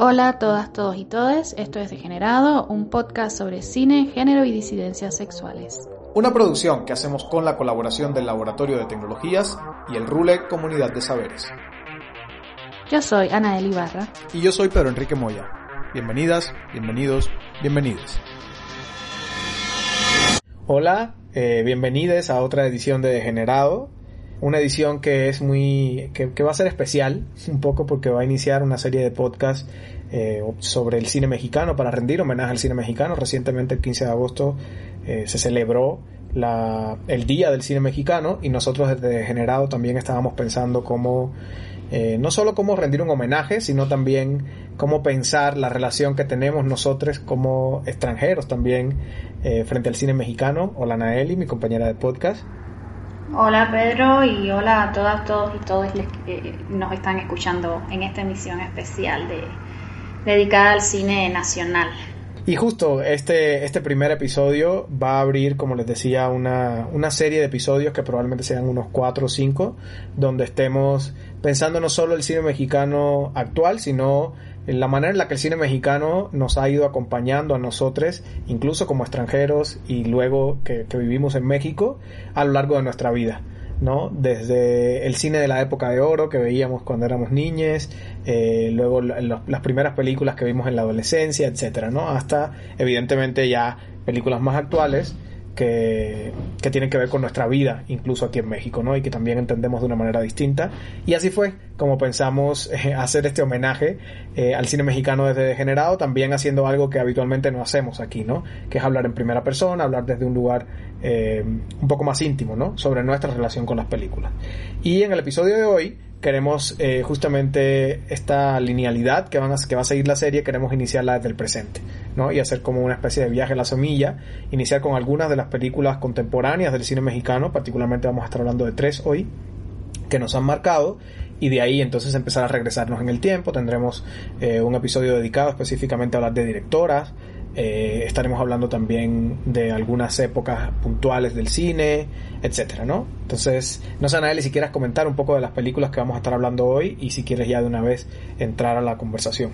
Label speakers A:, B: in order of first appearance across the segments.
A: Hola a todas, todos y todes, esto es Degenerado, un podcast sobre cine, género y disidencias sexuales.
B: Una producción que hacemos con la colaboración del Laboratorio de Tecnologías y el RULE Comunidad de Saberes.
A: Yo soy Ana del Ibarra.
B: Y yo soy Pedro Enrique Moya. Bienvenidas, bienvenidos, bienvenidos. Hola, eh, bienvenidos a otra edición de Degenerado. Una edición que es muy. Que, va a ser especial, un poco porque va a iniciar una serie de podcasts eh, sobre el cine mexicano para rendir homenaje al cine mexicano. Recientemente, el 15 de agosto, eh, se celebró la, el Día del Cine Mexicano y nosotros desde Generado también estábamos pensando cómo. Eh, no solo cómo rendir un homenaje, sino también cómo pensar la relación que tenemos nosotros como extranjeros también frente al cine mexicano. Hola Naeli, mi compañera de podcast.
C: Hola Pedro y hola a todas, todos y todos los que nos están escuchando en esta emisión especial de, dedicada al cine nacional.
B: Y justo este, este primer episodio va a abrir, como les decía, una, una serie de episodios que probablemente sean unos cuatro o cinco, donde estemos pensando no solo el cine mexicano actual, sino la manera en la que el cine mexicano nos ha ido acompañando a nosotros, incluso como extranjeros y luego que, que vivimos en México, a lo largo de nuestra vida. ¿no? Desde el cine de la época de oro que veíamos cuando éramos niñes, eh, luego las primeras películas que vimos en la adolescencia, etcétera, ¿no? Hasta, evidentemente, ya películas más actuales que, tienen que ver con nuestra vida, incluso aquí en México, ¿no? Y que también entendemos de una manera distinta. Y así fue como pensamos eh, hacer este homenaje eh, al cine mexicano desde Degenerado, también haciendo algo que habitualmente no hacemos aquí, ¿no? Que es hablar en primera persona, hablar desde un lugar eh, un poco más íntimo, ¿no? Sobre nuestra relación con las películas. Y en el episodio de hoy queremos eh, justamente esta linealidad que, van a, que va a seguir la serie, queremos iniciarla desde el presente, ¿no? Y hacer como una especie de viaje a la somilla, iniciar con algunas de las películas contemporáneas del cine mexicano, particularmente vamos a estar hablando de tres hoy, que nos han marcado, y de ahí entonces empezar a regresarnos en el tiempo, tendremos eh, un episodio dedicado específicamente a hablar de directoras, eh, estaremos hablando también de algunas épocas puntuales del cine, etcétera, ¿no? Entonces, no sé, Anaeli, si quieres comentar un poco de las películas que vamos a estar hablando hoy y si quieres ya de una vez entrar a la conversación.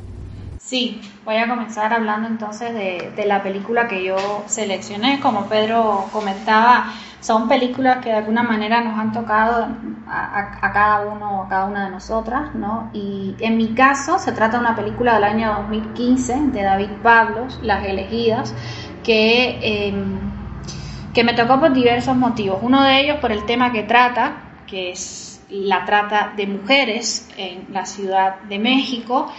C: Sí, voy a comenzar hablando entonces de, de la película que yo seleccioné. Como Pedro comentaba, son películas que de alguna manera nos han tocado a, cada uno, a cada una de nosotras, ¿no? Y en mi caso se trata de una película del año 2015 de David Pablos, Las elegidas, que, em, que me tocó por diversos motivos. Uno de ellos por el tema que trata, que es la trata de mujeres en la Ciudad de México,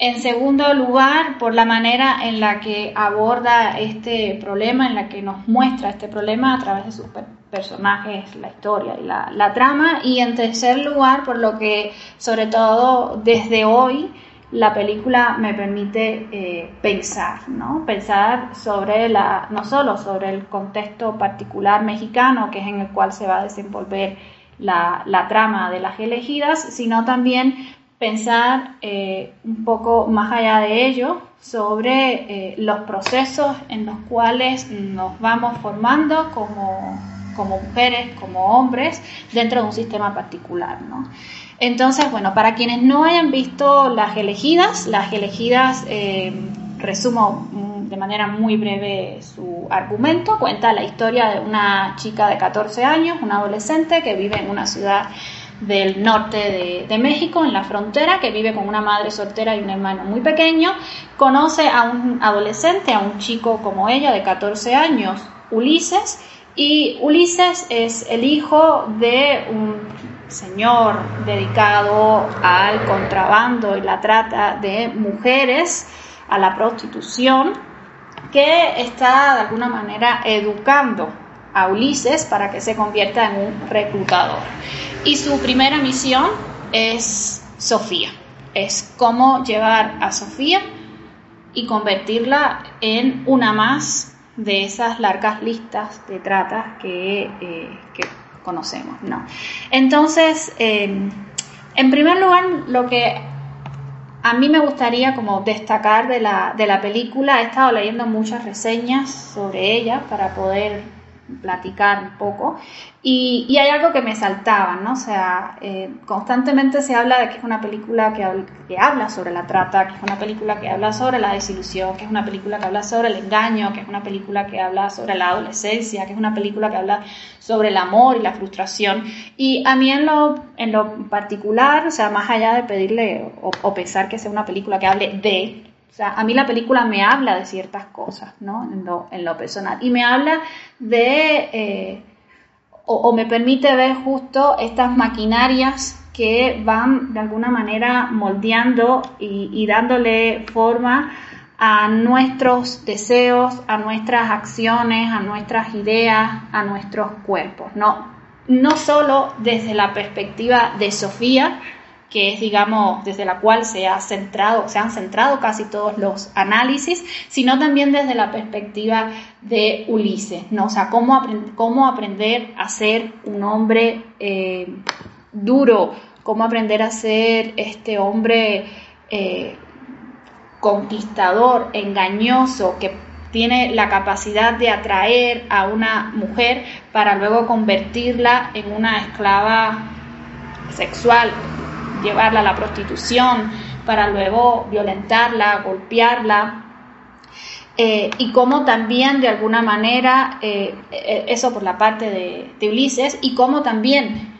C: en segundo lugar, por la manera en la que aborda este problema, en la que nos muestra este problema a través de sus personajes, la historia y la, trama. Y en tercer lugar, por lo que, sobre todo desde hoy, la película me permite eh, pensar, ¿no? Pensar sobre la, no solo sobre el contexto particular mexicano, que es en el cual se va a desenvolver la, la trama de las elegidas, sino también pensar eh, un poco más allá de ello sobre eh, los procesos en los cuales nos vamos formando como, mujeres, como hombres, dentro de un sistema particular. Entonces, bueno, para quienes no hayan visto Las elegidas, Las elegidas, eh, resumo de manera muy breve su argumento, cuenta la historia de una chica de 14 años, una adolescente que vive en una ciudad del norte de, México, en la frontera, que vive con una madre soltera y un hermano muy pequeño, conoce a un adolescente, a un chico como ella de 14 años, Ulises, y Ulises es el hijo de un señor dedicado al contrabando y la trata de mujeres, a la prostitución, que está de alguna manera educando a Ulises para que se convierta en un reclutador. Y su primera misión es Sofía, es cómo llevar a Sofía y convertirla en una más de esas largas listas de tratas que, eh, conocemos. ¿no? Entonces, em, en primer lugar, lo que a mí me gustaría como destacar de la, de la película, he estado leyendo muchas reseñas sobre ella para poder platicar un poco. Y, hay algo que me saltaba, ¿no? O sea, eh, constantemente se habla de que es una película que, que, habla sobre la trata, que es una película que habla sobre la desilusión, que es una película que habla sobre el engaño, que es una película que habla sobre la adolescencia, que es una película que habla sobre el amor y la frustración. Y a mí en lo, en lo particular, o sea, más allá de pedirle o, o pensar que sea una película que hable de, o sea, a mí la película me habla de ciertas cosas, ¿no? En lo, en lo personal. Y me habla de... Eh, o, me permite ver justo estas maquinarias que van de alguna manera moldeando y, dándole forma a nuestros deseos, a nuestras acciones, a nuestras ideas, a nuestros cuerpos. No, no solo desde la perspectiva de Sofía, que es, digamos, desde la cual se, ha centrado, se han centrado casi todos los análisis, sino también desde la perspectiva de Ulises, ¿no? O sea, cómo, cómo aprender a ser un hombre eh, duro, cómo aprender a ser este hombre eh, conquistador, engañoso, que tiene la capacidad de atraer a una mujer para luego convertirla en una esclava sexual, llevarla a la prostitución, para luego violentarla, golpearla. Eh, y cómo también de alguna manera, eh, eh, eso por la parte de, Ulises, y cómo también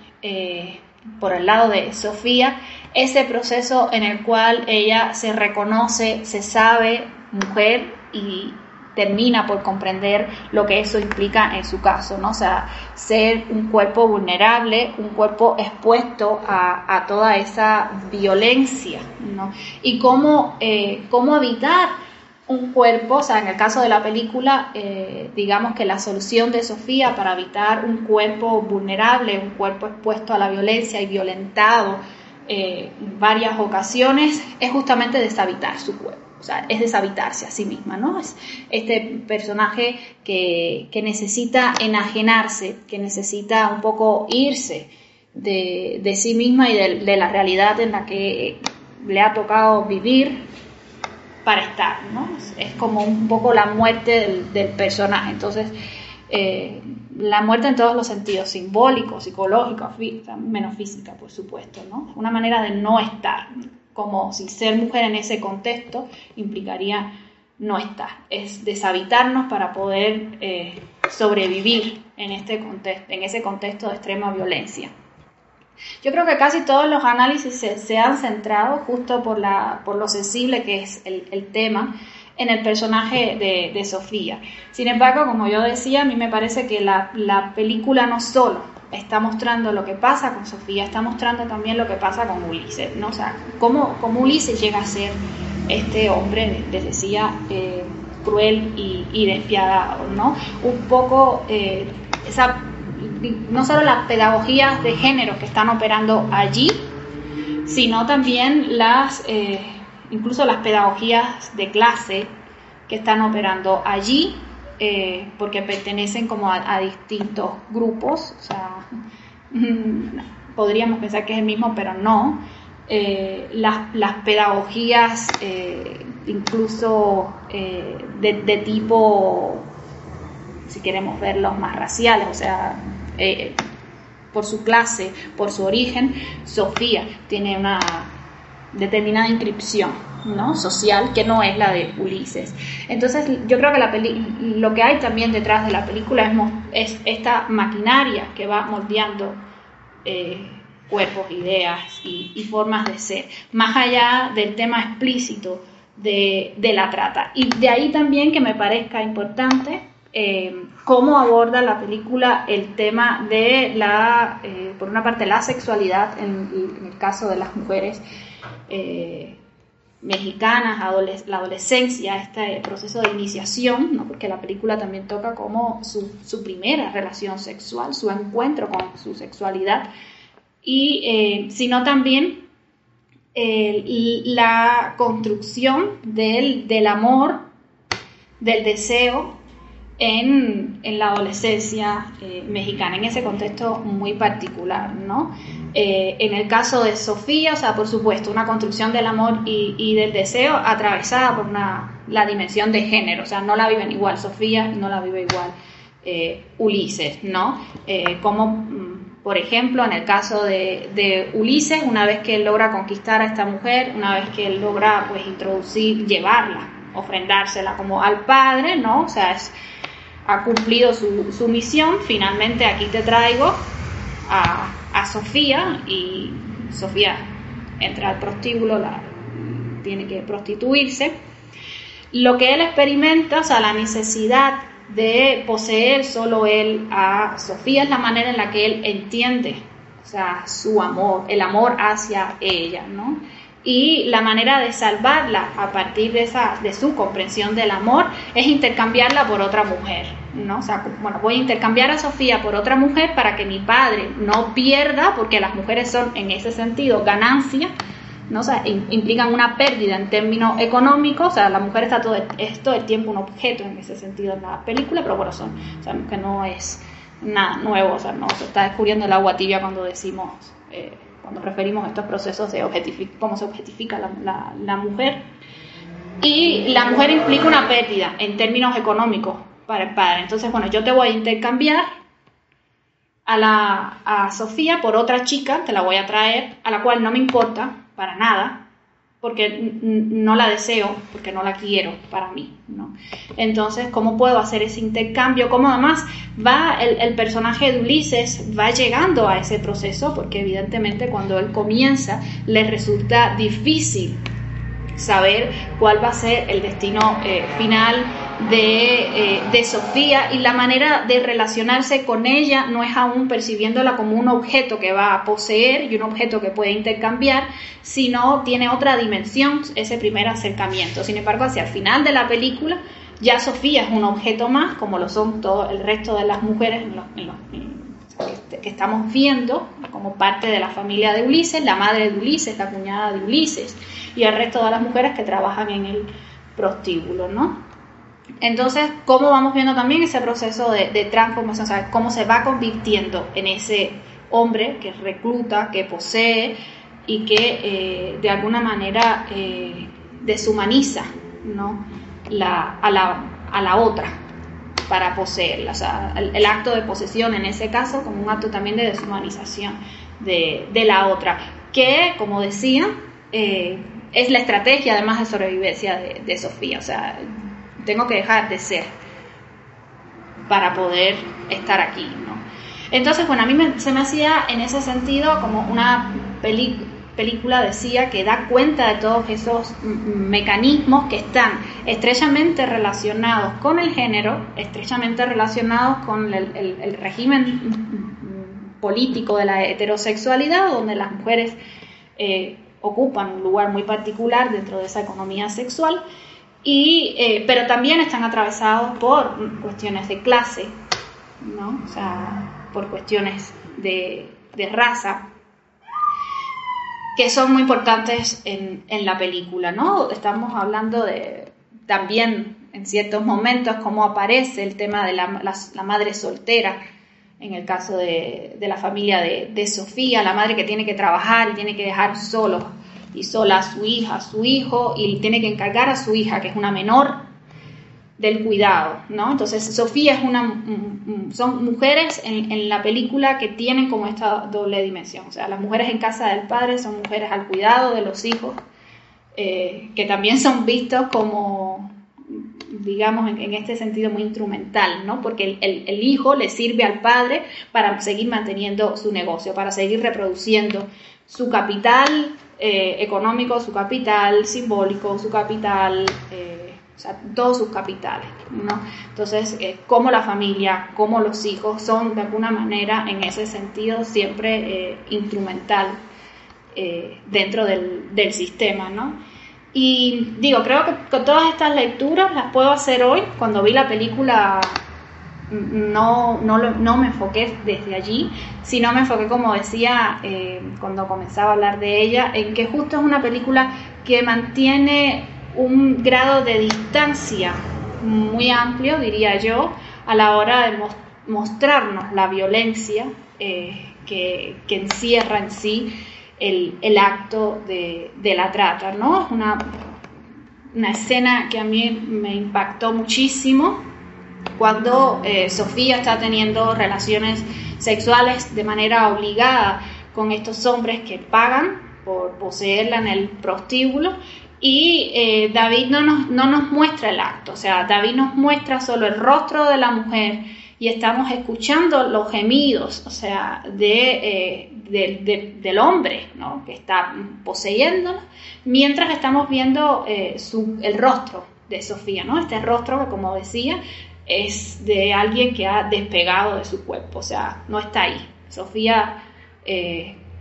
C: por el lado de Sofía, ese proceso en el cual ella se reconoce, se sabe mujer y, termina por comprender lo que eso implica en su caso, ¿no? O sea, ser un cuerpo vulnerable, un cuerpo expuesto a, toda esa violencia, ¿no? Y cómo, eh, cómo habitar un cuerpo, o sea, en el caso de la película, eh, digamos que la solución de Sofía para evitar un cuerpo vulnerable, un cuerpo expuesto a la violencia y violentado eh, en varias ocasiones, es justamente deshabitar su cuerpo o sea, es deshabitarse a sí misma, ¿no? Es este personaje que, necesita enajenarse, que necesita un poco irse de, sí misma y de, la realidad en la que le ha tocado vivir para estar, ¿no? Es como un poco la muerte del, personaje. Entonces, eh, la muerte en todos los sentidos, simbólico, psicológico, menos física, por supuesto, ¿no? Una manera de no estar como si ser mujer en ese contexto implicaría no estar, es deshabitarnos para poder eh, sobrevivir en, este contexto, en ese contexto de extrema violencia. Yo creo que casi todos los análisis se, han centrado, justo por, lo sensible que es el, tema, en el personaje de, Sofía. Sin embargo, como yo decía, a mí me parece que la película no solo está mostrando lo que pasa con Sofía, está mostrando también lo que pasa con Ulises, ¿no? O sea, cómo, cómo Ulises llega a ser este hombre, les decía, eh, cruel y, despiadado, ¿no? Un poco eh, esa, no solo las pedagogías de género que están operando allí, sino también las, eh, incluso las pedagogías de clase que están operando allí eh, porque pertenecen como a, distintos grupos, o sea, podríamos pensar que es el mismo, pero no. Eh, las, pedagogías, eh, incluso de, tipo, si queremos verlos más raciales, o sea, por su clase, por su origen, Sofía tiene una determinada inscripción ¿no? social que no es la de Ulises. Entonces yo creo que la lo que hay también detrás de la película es, es esta maquinaria que va moldeando eh, cuerpos, ideas y, formas de ser, más allá del tema explícito de, la trata. Y de ahí también que me parezca importante eh, cómo aborda la película el tema de la, eh, por una parte, la sexualidad en el caso de las mujeres eh, mexicanas, la adolescencia, este proceso de iniciación, ¿no? porque la película también toca como su, primera relación sexual, su encuentro con su sexualidad, y eh, sino también la construcción del, del amor, del deseo en, la adolescencia eh, mexicana, en ese contexto muy particular, ¿no? Eh, en el caso de Sofía, o sea, por supuesto, una construcción del amor y, del deseo atravesada por una, la dimensión de género, o sea, no la viven igual Sofía, no la vive igual eh, Ulises, ¿no? Eh, como, mm, por ejemplo, en el caso de, Ulises, una vez que él logra conquistar a esta mujer, una vez que él logra, pues, introducir, llevarla, ofrendársela como al padre, ¿no? O sea, ha cumplido su, su misión, finalmente aquí te traigo a, a Sofía y Sofía entra al prostíbulo, la, tiene que prostituirse. Lo que él experimenta, o sea, la necesidad de poseer solo él a Sofía es la manera en la que él entiende, o sea, su amor, el amor hacia ella, ¿no? Y la manera de salvarla a partir de esa de su comprensión del amor es intercambiarla por otra mujer no o sea bueno voy a intercambiar a Sofía por otra mujer para que mi padre no pierda porque las mujeres son en ese sentido ganancia no o sea implican una pérdida en términos económicos o sea la mujer está todo es todo el tiempo un objeto en ese sentido en la película pero bueno son sabemos que no es nada nuevo o sea no se está descubriendo el agua tibia cuando decimos eh, cuando referimos a estos procesos de cómo se objetifica la, mujer. Y la mujer implica una pérdida en términos económicos para el padre. Entonces, bueno, yo te voy a intercambiar a, la, a Sofía por otra chica, te la voy a traer, a la cual no me importa para nada, porque no la deseo, porque no la quiero para mí, ¿no? Entonces, ¿cómo puedo hacer ese intercambio? ¿Cómo además va el, personaje de Ulises va llegando a ese proceso? Porque evidentemente cuando él comienza le resulta difícil saber cuál va a ser el destino eh, final eh, de, Sofía y la manera de relacionarse con ella no es aún percibiéndola como un objeto que va a poseer y un objeto que puede intercambiar, sino tiene otra dimensión ese primer acercamiento. Sin embargo, hacia el final de la película ya Sofía es un objeto más, como lo son todo el resto de las mujeres que estamos viendo como parte de la familia de Ulises, la madre de Ulises, la cuñada de Ulises y el resto de las mujeres que trabajan en el prostíbulo, ¿no? Entonces, ¿cómo vamos viendo también ese proceso de, transformación? O sea, cómo se va convirtiendo en ese hombre que recluta, que posee y que eh, de alguna manera eh, deshumaniza ¿no? la, a, la, a la otra para poseerla. O sea, el, acto de posesión en ese caso como un acto también de deshumanización de, de la otra, que, como decía, eh, es la estrategia además de sobrevivencia de, Sofía. O sea, tengo que dejar de ser para poder estar aquí, ¿no? Entonces, bueno, a mí se me hacía en ese sentido como una película, decía, que da cuenta de todos esos mecanismos que están estrechamente relacionados con el género, estrechamente relacionados con el régimen político de la heterosexualidad, donde las mujeres eh, ocupan un lugar muy particular dentro de esa economía sexual, y, eh, pero también están atravesados por cuestiones de clase, ¿no? o sea, por cuestiones de, de raza, que son muy importantes en, la película, ¿no? Estamos hablando de también en ciertos momentos cómo aparece el tema de la, la madre soltera, en el caso de, la familia de, Sofía, la madre que tiene que trabajar y tiene que dejar solo y sola a su hija, a su hijo, y tiene que encargar a su hija, que es una menor, del cuidado, ¿no? Entonces, Sofía es una, son mujeres en, la película que tienen como esta doble dimensión, o sea, las mujeres en casa del padre son mujeres al cuidado de los hijos, eh, que también son vistos como digamos, en, este sentido muy instrumental, ¿no? Porque el, hijo le sirve al padre para seguir manteniendo su negocio, para seguir reproduciendo su capital eh, económico, su capital simbólico, su capital, eh, o sea, todos sus capitales, ¿no? Entonces, eh, como la familia, como los hijos son de alguna manera, en ese sentido, siempre instrumental dentro del, del sistema, ¿no? Y digo, creo que con todas estas lecturas las puedo hacer hoy. Cuando vi la película no, no, no me enfoqué desde allí, sino me enfoqué, como decía, eh, cuando comenzaba a hablar de ella, en que justo es una película que mantiene un grado de distancia muy amplio, diría yo, a la hora de mostrarnos la violencia eh, que, que encierra en sí el, acto de, la trata, ¿no? Es una, una escena que a mí me impactó muchísimo cuando eh, Sofía está teniendo relaciones sexuales de manera obligada con estos hombres que pagan por poseerla en el prostíbulo y eh, David no nos, no nos muestra el acto, o sea, David nos muestra solo el rostro de la mujer y estamos escuchando los gemidos, o sea, de, eh, del hombre ¿no? que está poseyéndola, mientras estamos viendo eh, su, el rostro de Sofía, ¿no? Este rostro que, como decía, es de alguien que ha despegado de su cuerpo, o sea, no está ahí. Sofía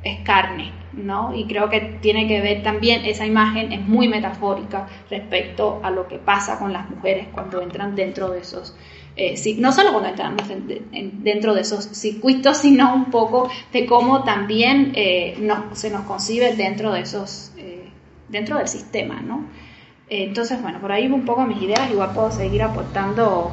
C: es carne, ¿no? Y creo que tiene que ver también, esa imagen es muy metafórica respecto a lo que pasa con las mujeres cuando entran dentro de esos, eh, no solo cuando entran dentro de esos circuitos, sino un poco de cómo también eh, se nos concibe dentro de esos, eh, dentro del sistema, ¿no? entonces, bueno, por ahí un poco mis ideas, igual puedo seguir aportando,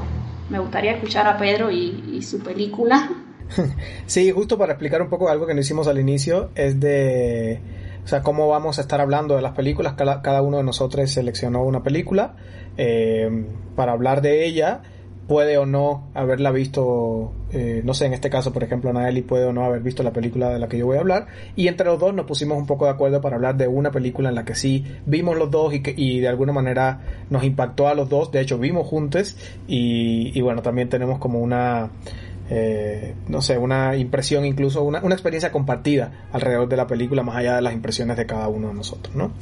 C: me gustaría escuchar a Pedro y su película.
B: Sí, justo para explicar un poco algo que no hicimos al inicio, es de, o sea, cómo vamos a estar hablando de las películas. Cada, uno de nosotros seleccionó una película eh, para hablar de ella. Puede o no haberla visto, eh, no sé, en este caso, por ejemplo, Naeli puede o no haber visto la película de la que yo voy a hablar. Y entre los dos nos pusimos un poco de acuerdo para hablar de una película en la que sí vimos los dos y que y de alguna manera nos impactó a los dos. De hecho, vimos juntos y, y bueno, también tenemos como una eh, no sé, una impresión, incluso una, una, experiencia compartida alrededor de la película, más allá de las impresiones de cada uno de nosotros, ¿no?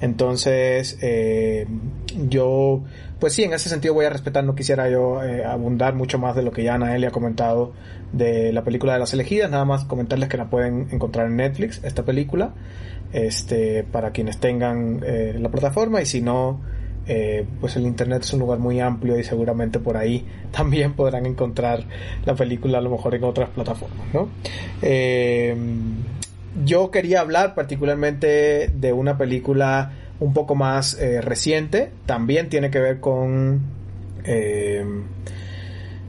B: Entonces, eh, yo, pues sí, en ese sentido voy a respetar, no quisiera yo eh, abundar mucho más de lo que ya Anaeli ha comentado de la película de las elegidas, nada más comentarles que la pueden encontrar en Netflix, esta película, este, para quienes tengan la plataforma y si no, eh, pues el internet es un lugar muy amplio y seguramente por ahí también podrán encontrar la película a lo mejor en otras plataformas ¿no? Eh, yo quería hablar particularmente de una película un poco más eh, reciente también tiene que ver con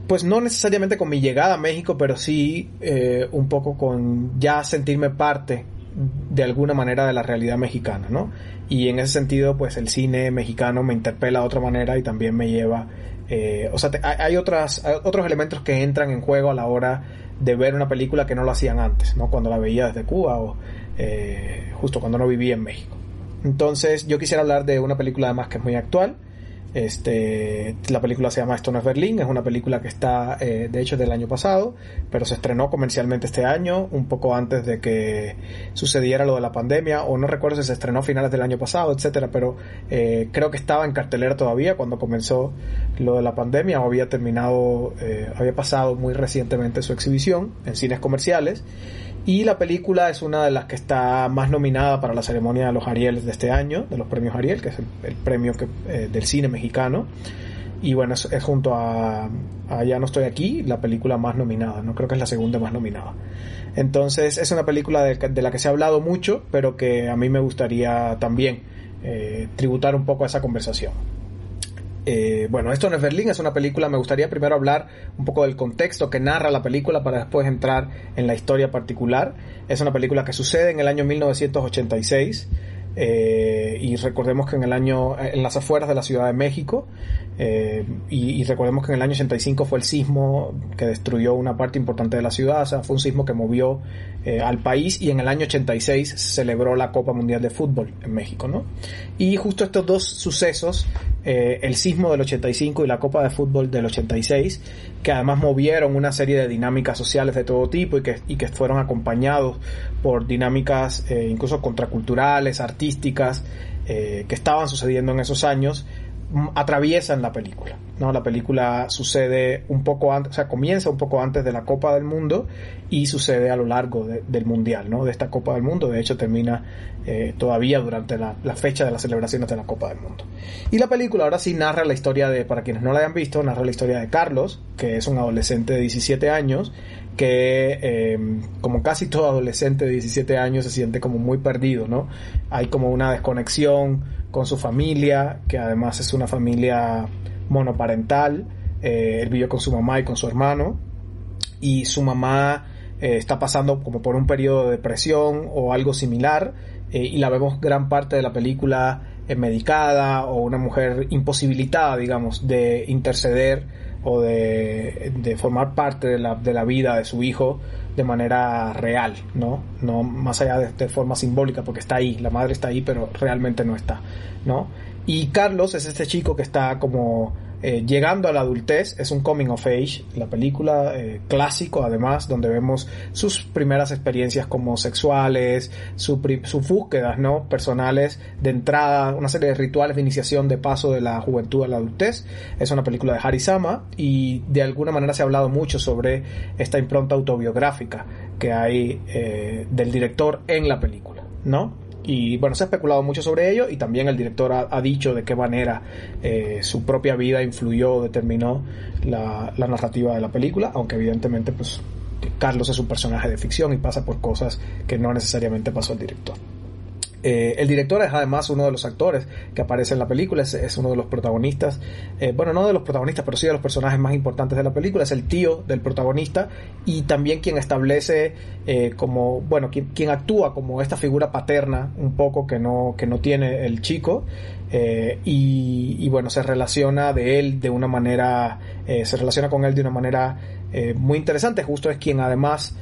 B: pues no necesariamente con mi llegada a México pero sí un poco con ya sentirme parte de alguna manera de la realidad mexicana, ¿no? Y en ese sentido, pues el cine mexicano me interpela de otra manera y también me lleva, eh, o sea, hay, otras, otros elementos que entran en juego a la hora de ver una película que no lo hacían antes, ¿no? Cuando la veía desde Cuba o eh, justo cuando no vivía en México. Entonces, yo quisiera hablar de una película además que es muy actual, este, la película se llama Esto no es Berlín, es una película que está, eh, de hecho, del año pasado, pero se estrenó comercialmente este año, un poco antes de que sucediera lo de la pandemia, o no recuerdo si se estrenó a finales del año pasado, etcétera, pero eh, creo que estaba en cartelera todavía cuando comenzó lo de la pandemia, o había terminado, eh, había pasado muy recientemente su exhibición en cines comerciales. Y la película es una de las que está más nominada para la ceremonia de los Ariel de este año, de los premios Ariel, que es el, premio que, eh, del cine mexicano. Y bueno, es, junto a, Ya no estoy aquí, la película más nominada, no creo que es la segunda más nominada. Entonces es una película de, la que se ha hablado mucho, pero que a mí me gustaría también eh, tributar un poco a esa conversación. Eh, bueno, esto no es Berlín, es una película, me gustaría primero hablar un poco del contexto que narra la película para después entrar en la historia particular. Es una película que sucede en el año 1986 eh, y recordemos que en el año, en las afueras de la Ciudad de México, eh, y, recordemos que en el año 85 fue el sismo que destruyó una parte importante de la ciudad, o sea, fue un sismo que movió eh, al país y en el año 86 se celebró la Copa Mundial de Fútbol en México, ¿no? Y justo estos dos sucesos, el sismo del 85 y la Copa de Fútbol del 86, que además movieron una serie de dinámicas sociales de todo tipo y que, y que fueron acompañados por dinámicas incluso contraculturales, artísticas, eh, que estaban sucediendo en esos años atraviesan la película. ¿no? La película sucede un poco antes, o sea, comienza un poco antes de la Copa del Mundo y sucede a lo largo del Mundial, ¿no? De esta Copa del Mundo. De hecho, termina eh, todavía durante la, fecha de las celebraciones de la Copa del Mundo. Y la película ahora sí narra la historia de, para quienes no la hayan visto, narra la historia de Carlos, que es un adolescente de 17 años, que eh, como casi todo adolescente de 17 años se siente como muy perdido, ¿no? Hay como una desconexión con su familia, que además es una familia monoparental, eh, él vive con su mamá y con su hermano, y su mamá eh, está pasando como por un periodo de depresión o algo similar, y la vemos gran parte de la película medicada o una mujer imposibilitada, digamos, de interceder o de, de formar parte de la, de la, vida de su hijo de manera real, ¿no? No más allá de, de, forma simbólica, porque está ahí, la madre está ahí, pero realmente no está, ¿no? Y Carlos es este chico que está como eh, llegando a la adultez, es un coming of age, la película eh, clásico además, donde vemos sus primeras experiencias como sexuales, sus búsquedas ¿no? personales de entrada, una serie de rituales de iniciación de paso de la juventud a la adultez. Es una película de Harisama y de alguna manera se ha hablado mucho sobre esta impronta autobiográfica que hay eh, del director en la película, ¿no? Y bueno, se ha especulado mucho sobre ello y también el director ha, dicho de qué manera eh, su propia vida influyó, determinó la, la, narrativa de la película, aunque evidentemente pues Carlos es un personaje de ficción y pasa por cosas que no necesariamente pasó el director. Eh, el director es además uno de los actores que aparece en la película, es, uno de los protagonistas, eh, bueno, no de los protagonistas, pero sí de los personajes más importantes de la película, es el tío del protagonista y también quien establece eh, como, bueno, quien, quien, actúa como esta figura paterna un poco que no, que no tiene el chico y, y, bueno, se relaciona de él de una manera, se relaciona con él de una manera muy interesante, justo es quien además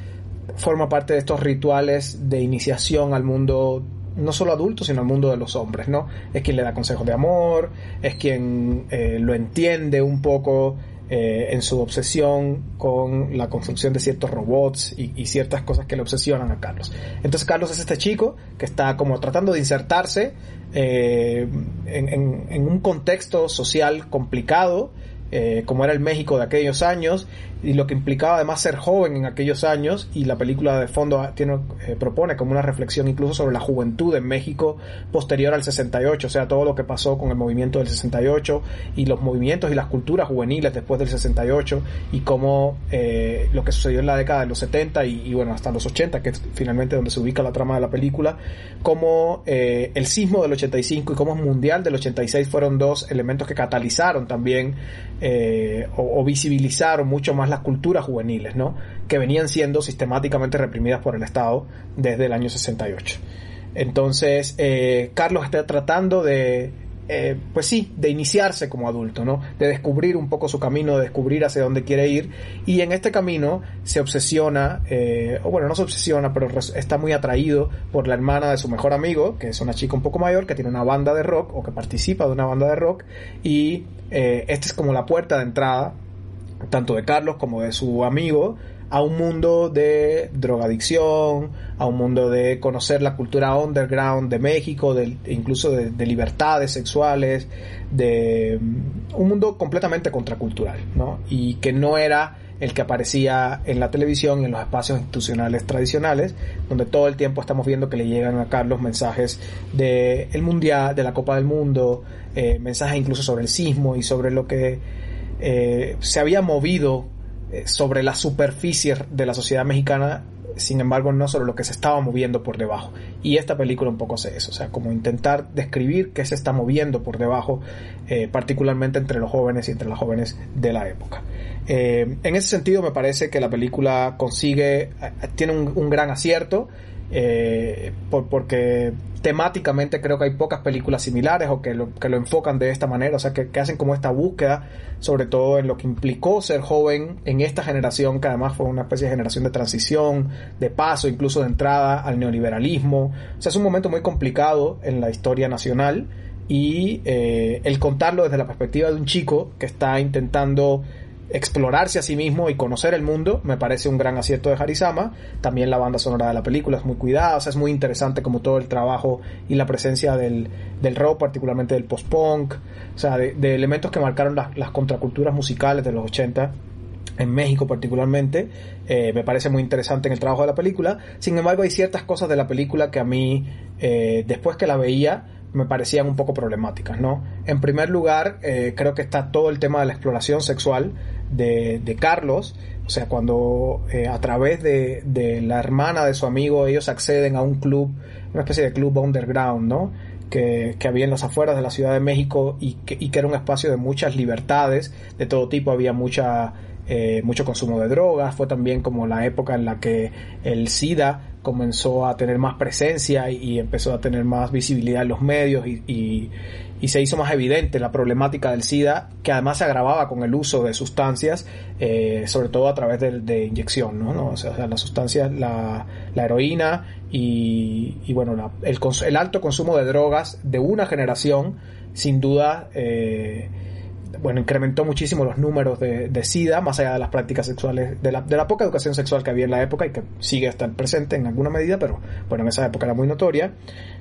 B: forma parte de estos rituales de iniciación al mundo no solo adulto, sino al mundo de los hombres, ¿no? Es quien le da consejos de amor, es quien eh, lo entiende un poco eh, en su obsesión con la construcción de ciertos robots y, ciertas cosas que le obsesionan a Carlos. Entonces Carlos es este chico que está como tratando de insertarse eh, en, un contexto social complicado, como era el México de aquellos años, y lo que implicaba además ser joven en aquellos años y la película de fondo tiene, eh, propone como una reflexión incluso sobre la juventud en México posterior al 68, o sea, todo lo que pasó con el movimiento del 68 y los movimientos y las culturas juveniles después del 68 y cómo eh, lo que sucedió en la década de los 70 y, bueno, hasta los 80, que es finalmente donde se ubica la trama de la película, cómo eh, el sismo del 85 y cómo mundial del 86 fueron dos elementos que catalizaron también o, o visibilizaron mucho más las culturas juveniles, ¿no? Que venían siendo sistemáticamente reprimidas por el Estado desde el año 68. Entonces, eh, Carlos está tratando de, eh, pues sí, de iniciarse como adulto, ¿no? De descubrir un poco su camino, de descubrir hacia dónde quiere ir. Y en este camino se obsesiona, eh, o bueno, no se obsesiona, pero está muy atraído por la hermana de su mejor amigo, que es una chica un poco mayor, que tiene una banda de rock, o que participa de una banda de rock. Y esta es como la puerta de entrada tanto de Carlos como de su amigo, a un mundo de drogadicción, a un mundo de conocer la cultura underground de México, de, incluso de, libertades sexuales, de mm, un mundo completamente contracultural, ¿no? Y que no era el que aparecía en la televisión en los espacios institucionales tradicionales, donde todo el tiempo estamos viendo que le llegan a Carlos mensajes de el mundial, de la Copa del Mundo, eh, mensajes incluso sobre el sismo y sobre lo que eh, se había movido eh, sobre la superficie de la sociedad mexicana, sin embargo no sobre lo que se estaba moviendo por debajo. Y esta película un poco hace eso, o sea, como intentar describir qué se está moviendo por debajo, eh, particularmente entre los jóvenes y entre las jóvenes de la época. en ese sentido me parece que la película consigue, tiene un gran acierto, eh, por, porque temáticamente creo que hay pocas películas similares o que lo, que lo enfocan de esta manera, o sea, que, hacen como esta búsqueda, sobre todo en lo que implicó ser joven en esta generación, que además fue una especie de generación de transición, de paso, incluso de entrada al neoliberalismo. O sea, es un momento muy complicado en la historia nacional y eh, el contarlo desde la perspectiva de un chico que está intentando explorarse a sí mismo y conocer el mundo, me parece un gran acierto de Harisama. También la banda sonora de la película es muy cuidada, o sea, es muy interesante como todo el trabajo y la presencia del, del rock, particularmente del post-punk, o sea, de, elementos que marcaron las, contraculturas musicales de los 80 en México particularmente, eh, me parece muy interesante en el trabajo de la película. Sin embargo, hay ciertas cosas de la película que a mí, eh, después que la veía, me parecían un poco problemáticas, ¿no? En primer lugar, eh, creo que está todo el tema de la exploración sexual de, de Carlos, o sea, cuando eh, a través de, de, la hermana de su amigo ellos acceden a un club, una especie de club underground, ¿no? Que, que había en las afueras de la Ciudad de México y que, y que era un espacio de muchas libertades de todo tipo, había mucha, eh, mucho consumo de drogas, fue también como la época en la que el SIDA comenzó a tener más presencia y, empezó a tener más visibilidad en los medios y, se hizo más evidente la problemática del SIDA, que además se agravaba con el uso de sustancias, eh, sobre todo a través de, inyección, ¿no? O sea, las sustancias, la, heroína y, bueno, el, el, alto consumo de drogas de una generación, sin duda, eh, bueno, incrementó muchísimo los números de, SIDA, más allá de las prácticas sexuales, de la, de la, poca educación sexual que había en la época y que sigue hasta el presente en alguna medida, pero bueno, en esa época era muy notoria,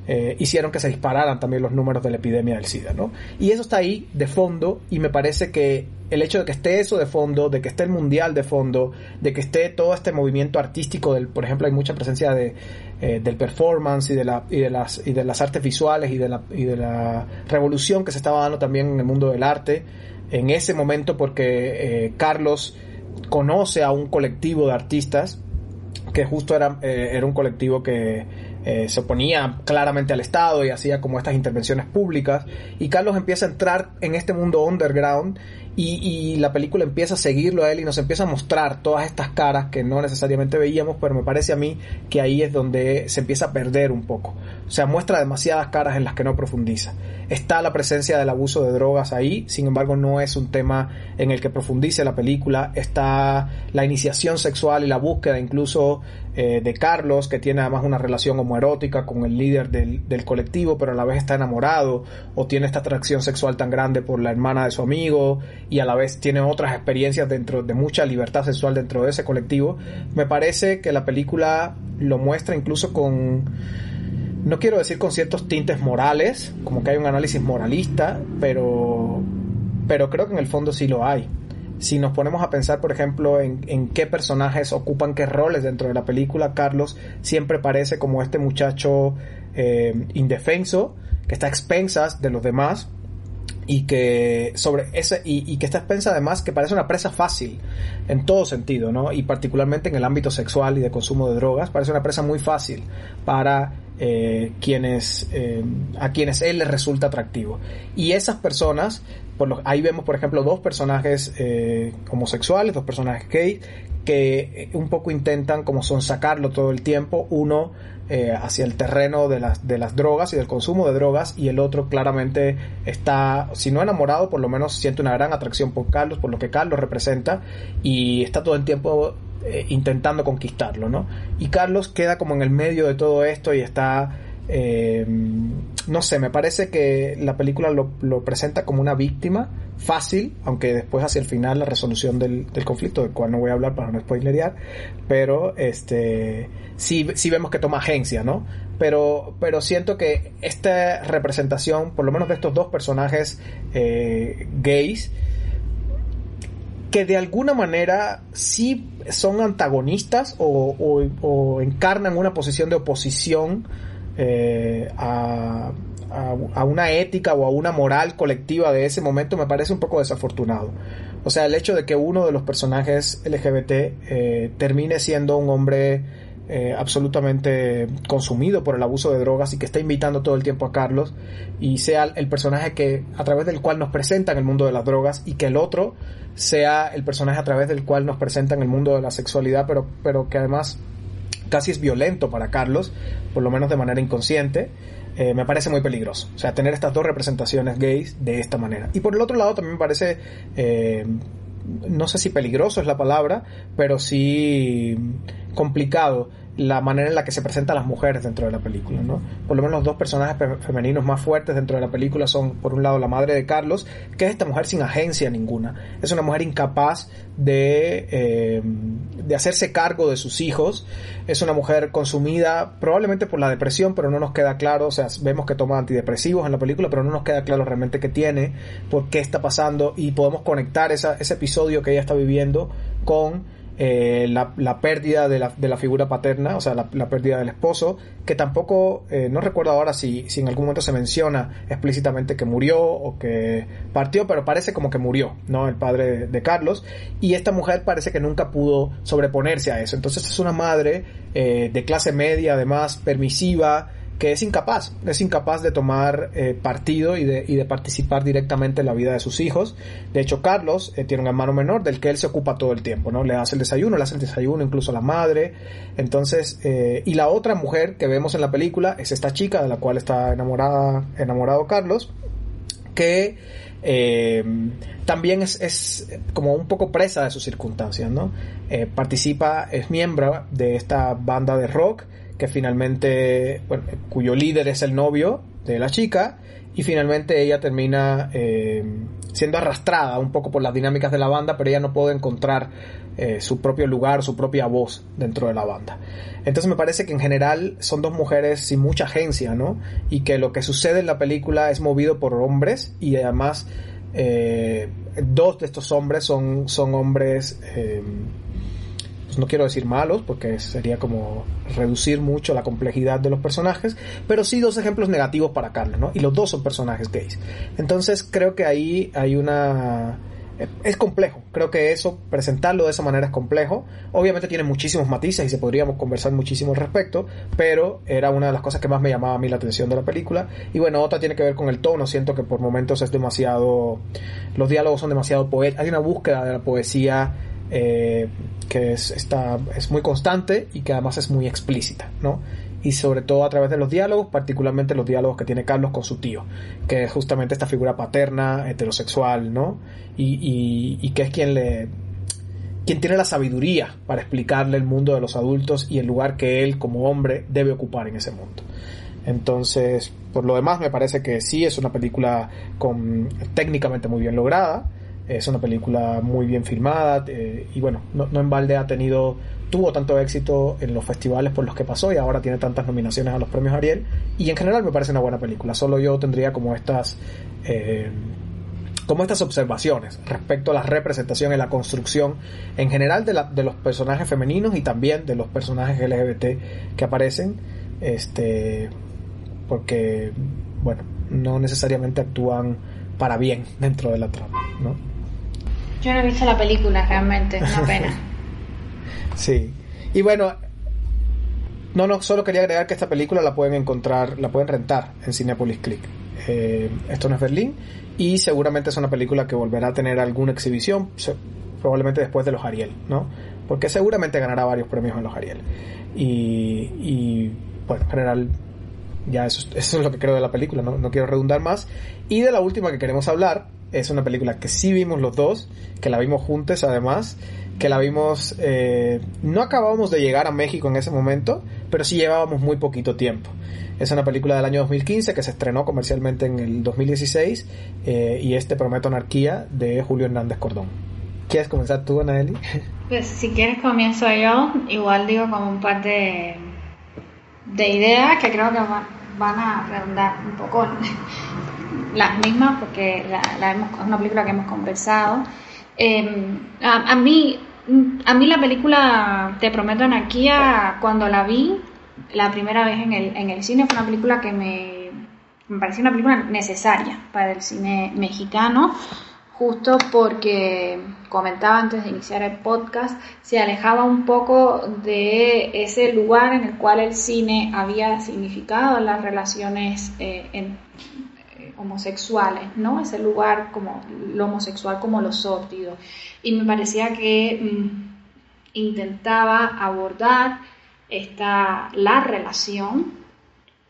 B: eh, hicieron que se dispararan también los números de la epidemia del SIDA, ¿no? Y eso está ahí de fondo y me parece que el hecho de que esté eso de fondo, de que esté el mundial de fondo, de que esté todo este movimiento artístico, del, por ejemplo, hay mucha presencia de, eh, del performance y de, la, y, de las, y de las artes visuales y de, la, y de la revolución que se estaba dando también en el mundo del arte, en ese momento porque eh, Carlos conoce a un colectivo de artistas que justo era, eh, un colectivo que se oponía claramente al Estado y hacía como estas intervenciones públicas y Carlos empieza a entrar en este mundo underground y, la película empieza a seguirlo a él y nos empieza a mostrar todas estas caras que no necesariamente veíamos, pero me parece a mí que ahí es donde se empieza a perder un poco. O sea, muestra demasiadas caras en las que no profundiza. Está la presencia del abuso de drogas ahí, sin embargo no es un tema en el que profundice la película. Está la iniciación sexual y la búsqueda incluso eh, de Carlos, que tiene además una relación homoerótica con el líder del, del colectivo, pero a la vez está enamorado o tiene esta atracción sexual tan grande por la hermana de su amigo y a la vez tiene otras experiencias dentro de mucha libertad sexual dentro de ese colectivo, me parece que la película lo muestra incluso con, no quiero decir con ciertos tintes morales, como que hay un análisis moralista, pero, pero creo que en el fondo sí lo hay. Si nos ponemos a pensar, por ejemplo, en, qué personajes ocupan qué roles dentro de la película, Carlos siempre parece como este muchacho eh, indefenso, que está a expensas de los demás, y que sobre ese y, que esta expensa además que parece una presa fácil en todo sentido no y particularmente en el ámbito sexual y de consumo de drogas parece una presa muy fácil para eh, quienes eh, a quienes él les resulta atractivo. Y esas personas por ahí vemos por ejemplo dos personajes eh, homosexuales dos personajes gay que un poco intentan como son sacarlo todo el tiempo. Uno eh, hacia el terreno de las, de las drogas y del consumo de drogas y el otro claramente está, si no enamorado, por lo menos siente una gran atracción por Carlos, por lo que Carlos representa y está todo el tiempo eh, intentando conquistarlo, ¿no? Y Carlos queda como en el medio de todo esto y está eh, no sé, me parece que la película lo, presenta como una víctima fácil, aunque después hacia el final la resolución del, conflicto, del cual no voy a hablar para no spoilerear, pero este sí, sí vemos que toma agencia, ¿no? Pero, pero siento que esta representación, por lo menos de estos dos personajes eh, gays, que de alguna manera sí son antagonistas o, encarnan una posición de oposición eh, a, a, una ética o a una moral colectiva de ese momento me parece un poco desafortunado. O sea, el hecho de que uno de los personajes LGBT eh, termine siendo un hombre eh, absolutamente consumido por el abuso de drogas y que está invitando todo el tiempo a Carlos y sea el personaje que a través del cual nos presentan el mundo de las drogas y que el otro sea el personaje a través del cual nos presentan el mundo de la sexualidad pero, pero que además casi es violento para Carlos, por lo menos de manera inconsciente, eh, me parece muy peligroso. O sea, tener estas dos representaciones gays de esta manera. Y por el otro lado también me parece, eh, no sé si peligroso es la palabra, pero sí complicado la manera en la que se presentan las mujeres dentro de la película, ¿no? Por lo menos los dos personajes femeninos más fuertes dentro de la película son, por un lado, la madre de Carlos, que es esta mujer sin agencia ninguna. Es una mujer incapaz de, eh, de hacerse cargo de sus hijos. Es una mujer consumida probablemente por la depresión, pero no nos queda claro, o sea, vemos que toma antidepresivos en la película, pero no nos queda claro realmente qué tiene, por qué está pasando y podemos conectar esa, ese episodio que ella está viviendo con eh, la, la, pérdida de la, de la, figura paterna, o sea, la, pérdida del esposo, que tampoco, eh, no recuerdo ahora si, si en algún momento se menciona explícitamente que murió o que partió, pero parece como que murió, ¿no? El padre de, Carlos, y esta mujer parece que nunca pudo sobreponerse a eso. Entonces es una madre eh, de clase media, además, permisiva, que es incapaz, es incapaz de tomar eh, partido y de, participar directamente en la vida de sus hijos. De hecho, Carlos eh, tiene un hermano menor del que él se ocupa todo el tiempo, ¿no? Le hace el desayuno, le hace el desayuno incluso a la madre. Entonces, eh, y la otra mujer que vemos en la película es esta chica de la cual está enamorada, enamorado Carlos, que también es, como un poco presa de sus circunstancias, ¿no? Participa, es miembro de esta banda de rock que finalmente, bueno, cuyo líder es el novio de la chica y finalmente ella termina eh, siendo arrastrada un poco por las dinámicas de la banda, pero ella no puede encontrar eh, su propio lugar, su propia voz dentro de la banda. Entonces me parece que en general son dos mujeres sin mucha agencia, ¿no? Y que lo que sucede en la película es movido por hombres y además eh, dos de estos hombres son, son hombres, eh, pues no quiero decir malos porque sería como reducir mucho la complejidad de los personajes, pero sí dos ejemplos negativos para Carlos, ¿no? Y los dos son personajes gays. Entonces creo que ahí hay una es complejo. Creo que eso, presentarlo de esa manera es complejo. Obviamente tiene muchísimos matices y se podríamos conversar muchísimo al respecto, pero era una de las cosas que más me llamaba a mí la atención de la película. Y bueno, otra tiene que ver con el tono. Siento que por momentos es demasiado. Los diálogos son demasiado poéticos. Hay una búsqueda de la poesía eh, que es, está, es muy constante y que además es muy explícita, ¿no? y sobre todo a través de los diálogos, particularmente los diálogos que tiene Carlos con su tío, que es justamente esta figura paterna, heterosexual, ¿no? Y, y, que es quien le quien tiene la sabiduría para explicarle el mundo de los adultos y el lugar que él como hombre debe ocupar en ese mundo. Entonces, por lo demás me parece que sí es una película con técnicamente muy bien lograda, es una película muy bien filmada eh, y bueno, no, en balde ha tenido tuvo tanto éxito en los festivales por los que pasó y ahora tiene tantas nominaciones a los premios Ariel. Y en general me parece una buena película. Solo yo tendría como estas. Eh, como estas observaciones respecto a la representación y la construcción en general de, la, de, los personajes femeninos y también de los personajes LGBT que aparecen, este, porque, bueno, no necesariamente actúan para bien dentro de la trama, ¿no?
C: Yo no he visto la película realmente, una pena.
B: Sí. Y bueno, no, no, solo quería agregar que esta película la pueden encontrar, la pueden rentar en Cinepolis Click. Eh, esto no es Berlín y seguramente es una película que volverá a tener alguna exhibición, probablemente después de los Ariel, ¿no? Porque seguramente ganará varios premios en los Ariel. Y, y bueno, en general, ya eso, eso, es lo que creo de la película, ¿no? no quiero redundar más. Y de la última que queremos hablar, es una película que sí vimos los dos, que la vimos juntos además, que la vimos, eh, no acabábamos de llegar a México en ese momento, pero sí llevábamos muy poquito tiempo. Es una película del año 2015 que se estrenó comercialmente en el 2016 eh, y este Prometo Anarquía de Julio Hernández Cordón. ¿Quieres comenzar tú, Anaeli?
C: Pues si quieres comienzo yo, igual digo como un par de, de ideas que creo que van a redundar un poco las mismas porque la, hemos, es una película que hemos conversado. Em, a, mí, a mí la película Te Prometo Anarquía, cuando la vi la primera vez en el, en el cine, fue una película que me, me pareció una película necesaria para el cine mexicano justo porque comentaba antes de iniciar el podcast, se alejaba un poco de ese lugar en el cual el cine había significado las relaciones eh, en, homosexuales, ¿no? Ese lugar como lo homosexual como lo sórdido. Y me parecía que mm, intentaba abordar esta, la relación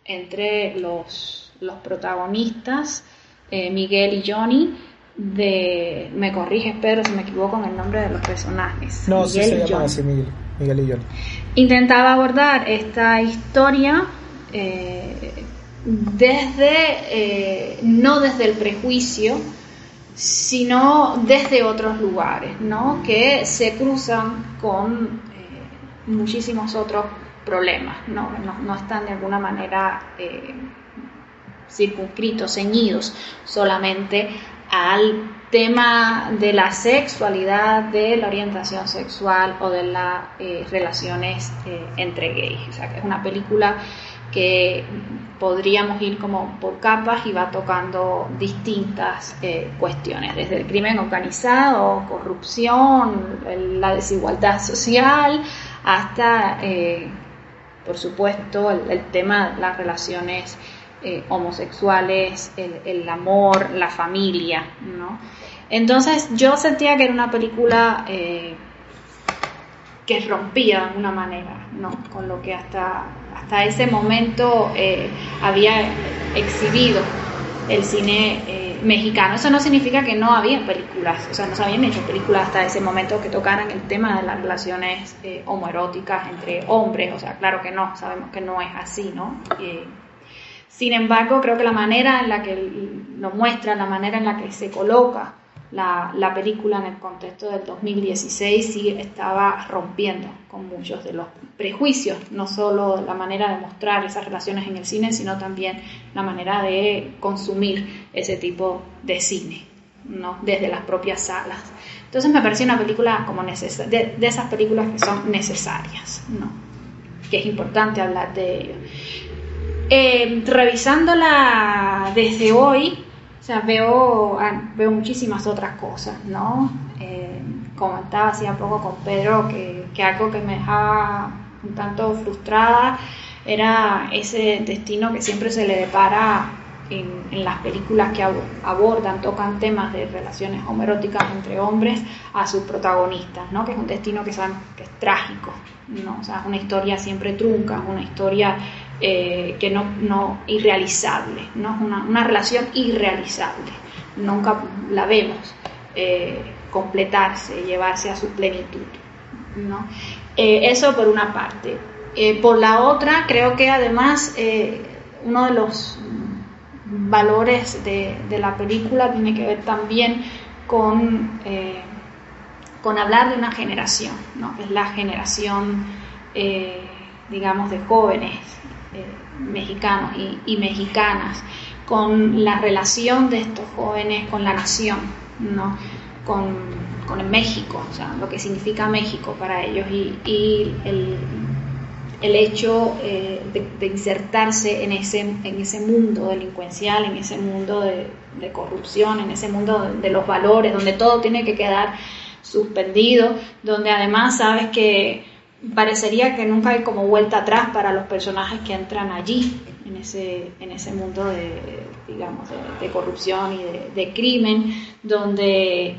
C: entre los, los protagonistas, eh, Miguel y Johnny, de, me corriges Pedro si me equivoco en el nombre de los personajes.
B: No, Miguel sí se llama así, Miguel, Miguel y Johnny.
C: Intentaba abordar esta historia eh, desde, eh, no desde el prejuicio, sino desde otros lugares, ¿no? que se cruzan con eh, muchísimos otros problemas, ¿no? No, están de alguna manera eh, circunscritos, ceñidos solamente al tema de la sexualidad, de la orientación sexual o de las relaciones entre gays. O sea, que es una película que podríamos ir como por capas y va tocando distintas eh, cuestiones, desde el crimen organizado, corrupción, la desigualdad social, hasta eh, por supuesto, el, tema de las relaciones eh, homosexuales, el, amor, la familia, ¿no? Entonces yo sentía que era una película que rompía de alguna manera, ¿no? Con lo que hasta, hasta ese momento eh, había exhibido el cine mexicano. Eso no significa que no había películas, o sea, no se habían hecho películas hasta ese momento que tocaran el tema de las relaciones homoeróticas entre hombres, o sea, claro que no, sabemos que no es así, ¿no? Sin embargo, creo que la manera en la que lo muestra, la manera en la que se coloca la, película en el contexto del 2016 sí estaba rompiendo con muchos de los prejuicios, no solo la manera de mostrar esas relaciones en el cine, sino también la manera de consumir ese tipo de cine, ¿no? desde las propias salas. Entonces me pareció una película como de, de esas películas que son necesarias, ¿no? que es importante hablar de ello. Eh, revisándola desde hoy, o sea, veo, ah, veo muchísimas otras cosas, ¿no? Eh, comentaba hacía poco con Pedro que, que algo que me dejaba un tanto frustrada era ese destino que siempre se le depara en, las películas que abordan, tocan temas de relaciones homoeróticas entre hombres a sus protagonistas, ¿no? que es un destino que, es trágico, ¿no? o sea, es una historia siempre trunca, una historia eh, que no, no irrealizable, ¿no? Una, una, relación irrealizable. Nunca la vemos eh, completarse, llevarse a su plenitud. ¿no? Eh, eso por una parte. por la otra, creo que además uno de los valores de, de, la película tiene que ver también con, con hablar de una generación, ¿no? que es la generación, digamos, de jóvenes mexicanos y, mexicanas, con la relación de estos jóvenes con la nación, ¿no? con, con México, o sea, lo que significa México para ellos y, el, el, hecho eh, de, insertarse en ese, en ese mundo delincuencial, en ese mundo de, corrupción, en ese mundo de los valores, donde todo tiene que quedar suspendido, donde además sabes que parecería que nunca hay como vuelta atrás para los personajes que entran allí, en ese, en ese mundo de, digamos, de, corrupción y de, crimen, donde,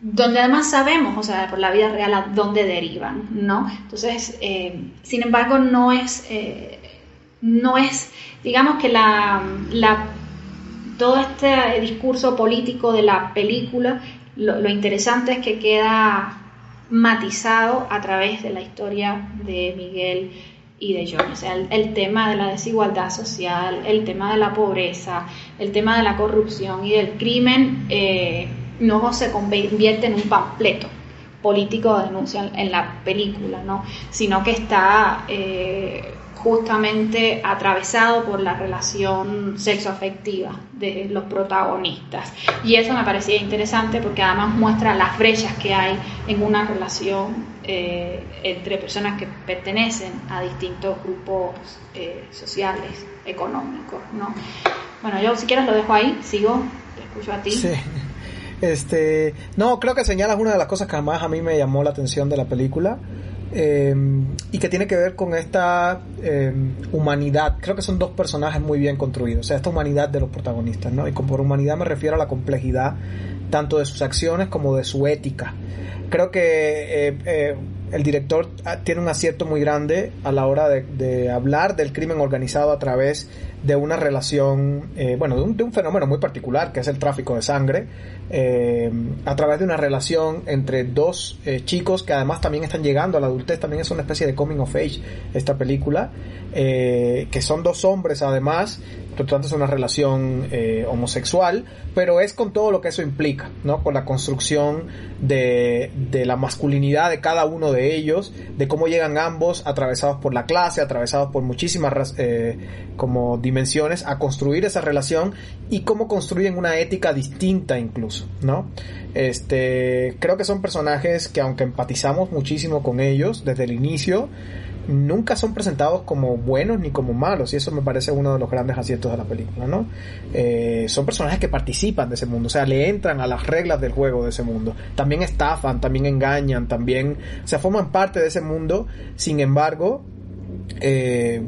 C: donde además sabemos, o sea, por la vida real, a dónde derivan, ¿no? Entonces, eh, sin embargo, no es, eh, no es, digamos que la, la, todo este discurso político de la película, lo, lo interesante es que queda matizado a través de la historia de Miguel y de John. O sea, el, tema de la desigualdad social, el tema de la pobreza, el tema de la corrupción y del crimen eh, no se convierte en un panfleto político de denuncia en la película, ¿no? sino que está eh, justamente atravesado por la relación sexoafectiva de los protagonistas. Y eso me parecía interesante porque además muestra las brechas que hay en una relación eh, entre personas que pertenecen a distintos grupos eh, sociales, económicos. ¿no? Bueno, yo si quieres lo dejo ahí, sigo, te escucho a ti.
B: Sí. Este, no, creo que señalas una de las cosas que además a mí me llamó la atención de la película Em, y que tiene que ver con esta em, humanidad. Creo que son dos personajes muy bien construidos, o sea, esta humanidad de los protagonistas, ¿no? Y por humanidad me refiero a la complejidad tanto de sus acciones como de su ética. Creo que eh, eh, el director ah, tiene un acierto muy grande a la hora de, hablar del crimen organizado a través de una relación, eh, bueno, de un, de un, fenómeno muy particular que es el tráfico de sangre, eh, a través de una relación entre dos eh, chicos que además también están llegando a la adultez, también es una especie de coming of age esta película, que son dos hombres además, por lo tanto es una relación homosexual, pero es con todo lo que eso implica, ¿no? Con la construcción de, de la masculinidad de cada uno de ellos, de cómo llegan ambos atravesados por la clase, atravesados por muchísimas como dimensiones a construir esa relación y cómo construyen una ética distinta incluso. ¿no? Este, creo que son personajes que aunque empatizamos muchísimo con ellos desde el inicio, nunca son presentados como buenos ni como malos, y eso me parece uno de los grandes aciertos de la película, ¿no? Eh, son personajes que participan de ese mundo, o sea, le entran a las reglas del juego de ese mundo, también estafan, también engañan, también, o sea, forman parte de ese mundo, sin embargo, eh,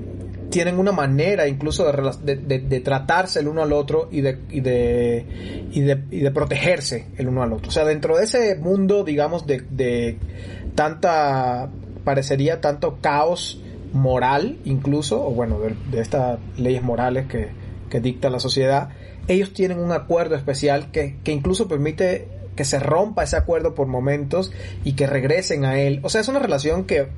B: tienen una manera incluso de, de, tratarse el uno al otro y de, y de, y de, de protegerse el uno al otro. O sea, dentro de ese mundo, digamos, de, de tanta, parecería tanto caos moral incluso, o bueno, de, estas leyes morales que, que dicta la sociedad, ellos tienen un acuerdo especial que, que incluso permite que se rompa ese acuerdo por momentos y que regresen a él. O sea, es una relación que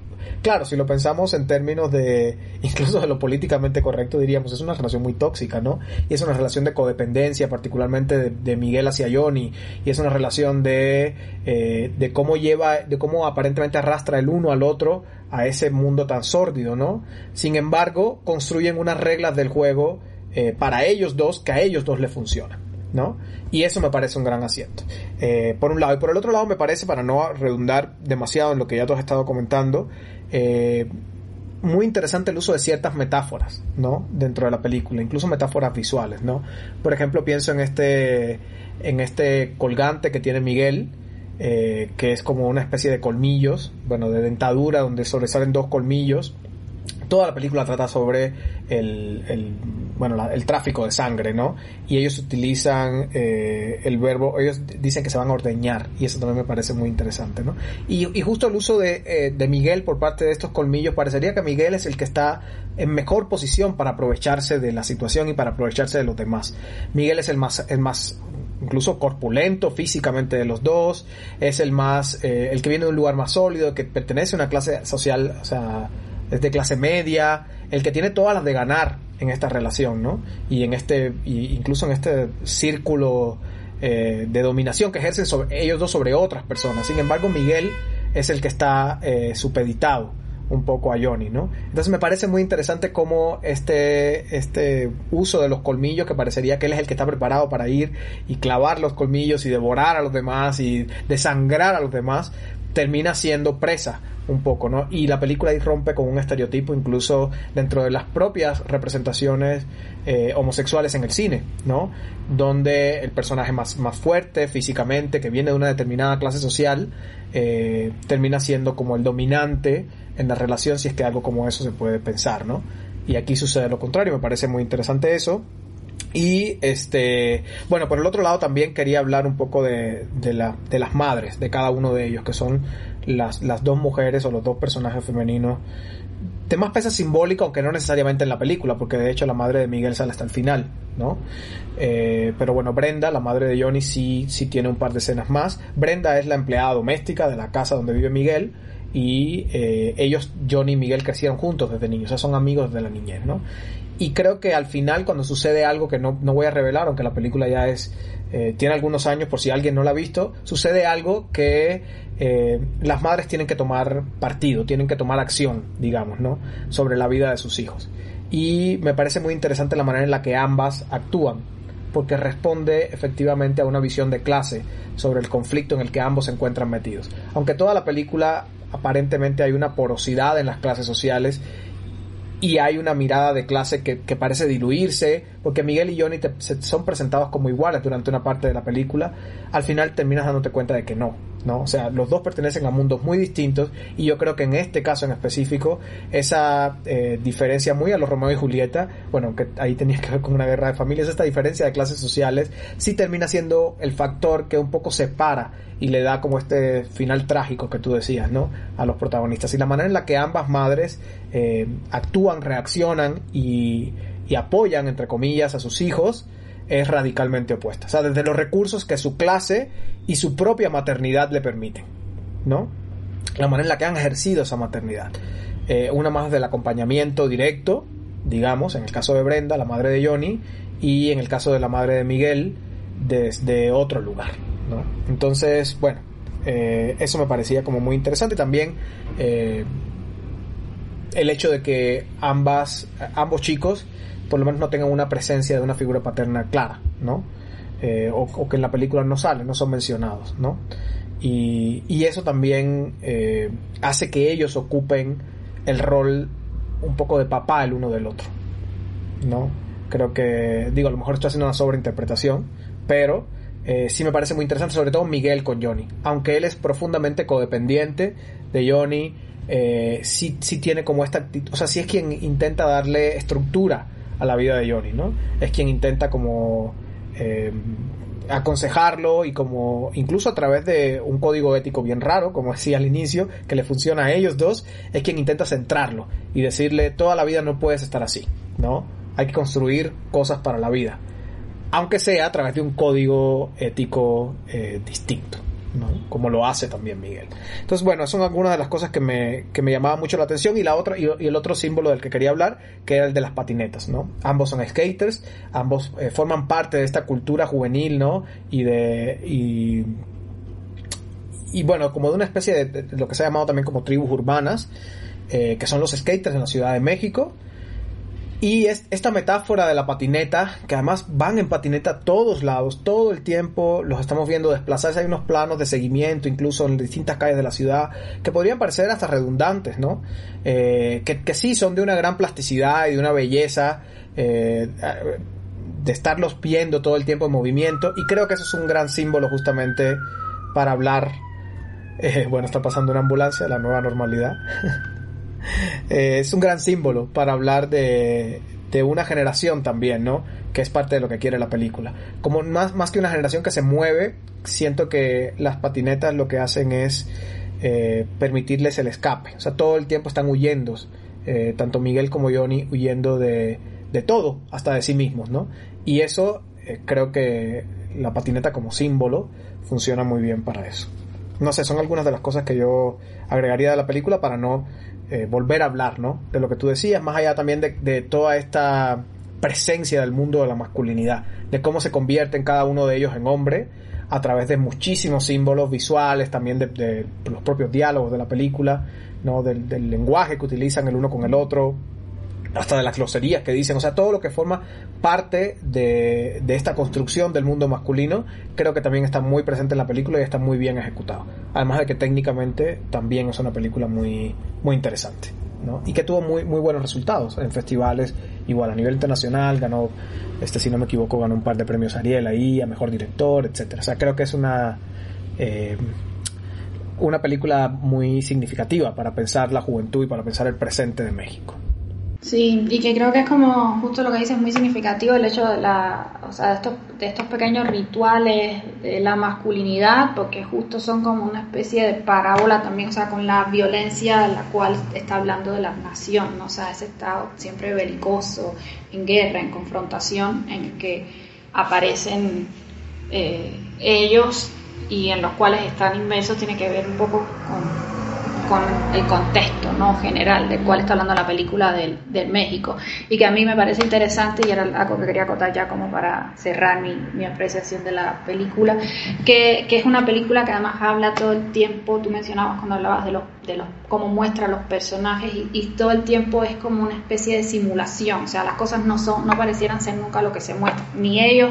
B: Claro, si lo pensamos en términos de, incluso de lo políticamente correcto, diríamos, es una relación muy tóxica, ¿no? Y es una relación de codependencia, particularmente de, Miguel hacia Johnny, y es una relación de, eh, de cómo lleva, de cómo aparentemente arrastra el uno al otro a ese mundo tan sórdido, ¿no? Sin embargo, construyen unas reglas del juego eh, para ellos dos que a ellos dos les funcionan. ¿No? Y eso me parece un gran acierto. Eh, por un lado. Y por el otro lado me parece, para no redundar demasiado en lo que ya tú has estado comentando, eh, muy interesante el uso de ciertas metáforas, ¿no? Dentro de la película, incluso metáforas visuales, ¿no? Por ejemplo, pienso en este, en este colgante que tiene Miguel, eh, que es como una especie de colmillos, bueno, de dentadura, donde sobresalen dos colmillos, toda la película trata sobre el, bueno, el tráfico de sangre, ¿no? Y ellos utilizan eh, el verbo, ellos dicen que se van a ordeñar, y eso también me parece muy interesante, ¿no? Y, justo el uso de, eh, de, Miguel por parte de estos colmillos, parecería que Miguel es el que está en mejor posición para aprovecharse de la situación y para aprovecharse de los demás. Miguel es el más, el más incluso corpulento físicamente de los dos, es el más, eh, el que viene de un lugar más sólido, que pertenece a una clase social, o sea, de clase media, el que tiene todas las de ganar en esta relación, ¿no? Y en este, incluso en este círculo eh, de dominación que ejercen sobre, ellos dos sobre otras personas. Sin embargo, Miguel es el que está eh, supeditado un poco a Johnny, ¿no? Entonces me parece muy interesante cómo este, este uso de los colmillos, que parecería que él es el que está preparado para ir y clavar los colmillos y devorar a los demás y desangrar a los demás, termina siendo presa un poco, ¿no? Y la película ahí con un estereotipo incluso dentro de las propias representaciones eh, homosexuales en el cine, ¿no? Donde el personaje más, más fuerte físicamente, que viene de una determinada clase social, eh, termina siendo como el dominante en la relación, si es que algo como eso se puede pensar, ¿no? Y aquí sucede lo contrario, me parece muy interesante eso. Y este, bueno, por el otro lado también quería hablar un poco de, de, de las madres de cada uno de ellos, que son las, las dos mujeres o los dos personajes femeninos de más peso simbólico, aunque no necesariamente en la película, porque de hecho la madre de Miguel sale hasta el final, ¿no? Eh, pero bueno, Brenda, la madre de Johnny, sí, sí tiene un par de escenas más. Brenda es la empleada doméstica de la casa donde vive Miguel y eh, ellos, Johnny y Miguel, crecieron juntos desde niños, o sea, son amigos de la niñez, ¿no? Y creo que al final, cuando sucede algo que no, no voy a revelar, aunque la película ya es eh, tiene algunos años, por si alguien no la ha visto, sucede algo que eh, las madres tienen que tomar partido, tienen que tomar acción, digamos, ¿no? Sobre la vida de sus hijos. Y me parece muy interesante la manera en la que ambas actúan, porque responde efectivamente a una visión de clase sobre el conflicto en el que ambos se encuentran metidos. Aunque toda la película aparentemente hay una porosidad en las clases sociales y hay una mirada de clase que, que parece diluirse, porque Miguel y Johnny son presentados como iguales durante una parte de la película, al final terminas dándote cuenta de que no, ¿no? O sea, los dos pertenecen a mundos muy distintos y yo creo que en este caso en específico, esa eh, diferencia muy a los Romeo y Julieta, bueno, que ahí tenía que ver con una guerra de familias, esta diferencia de clases sociales, sí termina siendo el factor que un poco separa y le da como este final trágico que tú decías, ¿no? A los protagonistas. Y la manera en la que ambas madres eh, actúan, reaccionan y, y, apoyan, entre comillas, a sus hijos es radicalmente opuesta. O sea, desde los recursos que su clase y su propia maternidad le permiten, ¿no? La manera en la que han ejercido esa maternidad. Eh, una más del acompañamiento directo, digamos, en el caso de Brenda, la madre de Johnny, y en el caso de la madre de Miguel, desde otro lugar. Entonces, bueno, eh, eso me parecía como muy interesante. También eh, el hecho de que ambas, ambos chicos por lo menos no tengan una presencia de una figura paterna clara, ¿no? Eh, o, que en la película no salen, no son mencionados, ¿no? Y, eso también hace que ellos ocupen el rol un poco de papá el uno del otro, ¿no? Creo que, digo, a lo mejor estoy haciendo una sobreinterpretación, pero eh, sí me parece muy interesante, sobre todo Miguel con Johnny. Aunque él es profundamente codependiente de Johnny, eh, sí, sí tiene como esta actitud, o sea, sí es quien intenta darle estructura a la vida de Johnny, ¿no? Es quien intenta como eh, aconsejarlo y como incluso a través de un código ético bien raro, como decía al inicio, que le funciona a ellos dos, es quien intenta centrarlo y decirle toda la vida no puedes estar así, ¿no? Hay que construir cosas para la vida, aunque sea a través de un código ético eh, distinto. ¿No? como lo hace también Miguel. Entonces, bueno, son algunas de las cosas que me, que me llamaban mucho la atención y la otra y, el otro símbolo del que quería hablar, que era el de las patinetas, ¿no? Ambos son skaters, ambos eh, forman parte de esta cultura juvenil, ¿no? Y de y, y bueno, como de una especie de, lo que se ha llamado también como tribus urbanas, eh, que son los skaters en la Ciudad de México y es esta metáfora de la patineta, que además van en patineta a todos lados, todo el tiempo los estamos viendo desplazarse. Hay unos planos de seguimiento, incluso en distintas calles de la ciudad, que podrían parecer hasta redundantes, ¿no? Eh, que, sí son de una gran plasticidad y de una belleza, eh, de estarlos viendo todo el tiempo en movimiento. Y creo que eso es un gran símbolo justamente para hablar. Eh, bueno, está pasando una ambulancia, la nueva normalidad. Eh, es un gran símbolo para hablar de, de una generación también, ¿no? Que es parte de lo que quiere la película. Como más, más que una generación que se mueve, siento que las patinetas lo que hacen es eh, permitirles el escape. O sea, todo el tiempo están huyendo, eh, tanto Miguel como Johnny huyendo de, de todo, hasta de sí mismos, ¿no? Y eso creo que la patineta como símbolo funciona muy bien para eso. No sé, son algunas de las cosas que yo agregaría de la película para no eh, volver a hablar, ¿no? De lo que tú decías, más allá también de, toda esta presencia del mundo de la masculinidad, de cómo se convierte en cada uno de ellos en hombre a través de muchísimos símbolos visuales, también de, los propios diálogos de la película, ¿no? Del, del, lenguaje que utilizan el uno con el otro, hasta de las groserías que dicen, o sea, todo lo que forma parte de, de, esta construcción del mundo masculino, creo que también está muy presente en la película y está muy bien ejecutado. Además de que técnicamente también es una película muy, muy interesante. ¿no? Y que tuvo muy, muy buenos resultados en festivales, igual a nivel internacional, ganó, este si no me equivoco, ganó un par de premios Ariel ahí, a mejor director, etcétera. O sea, creo que es una eh, una película muy significativa para pensar la juventud y para pensar el presente de México.
C: Sí, y que creo que es como justo lo que dices, muy significativo el hecho de, la, o sea, de, estos, de estos pequeños rituales de la masculinidad, porque justo son como una especie de parábola también, o sea, con la violencia de la cual está hablando de la nación, ¿no? o sea, ese estado siempre belicoso, en guerra, en confrontación, en el que aparecen eh, ellos y en los cuales están inmensos, tiene que ver un poco con con el contexto ¿no? general del cual está hablando la película del, del, México. Y que a mí me parece interesante y era algo que quería acotar ya como para cerrar mi, mi apreciación de la película que, que, es una película que además habla todo el tiempo tú mencionabas cuando hablabas de los de los cómo muestra los personajes y, y, todo el tiempo es como una especie de simulación o sea las cosas no son no parecieran ser nunca lo que se muestra. Ni ellos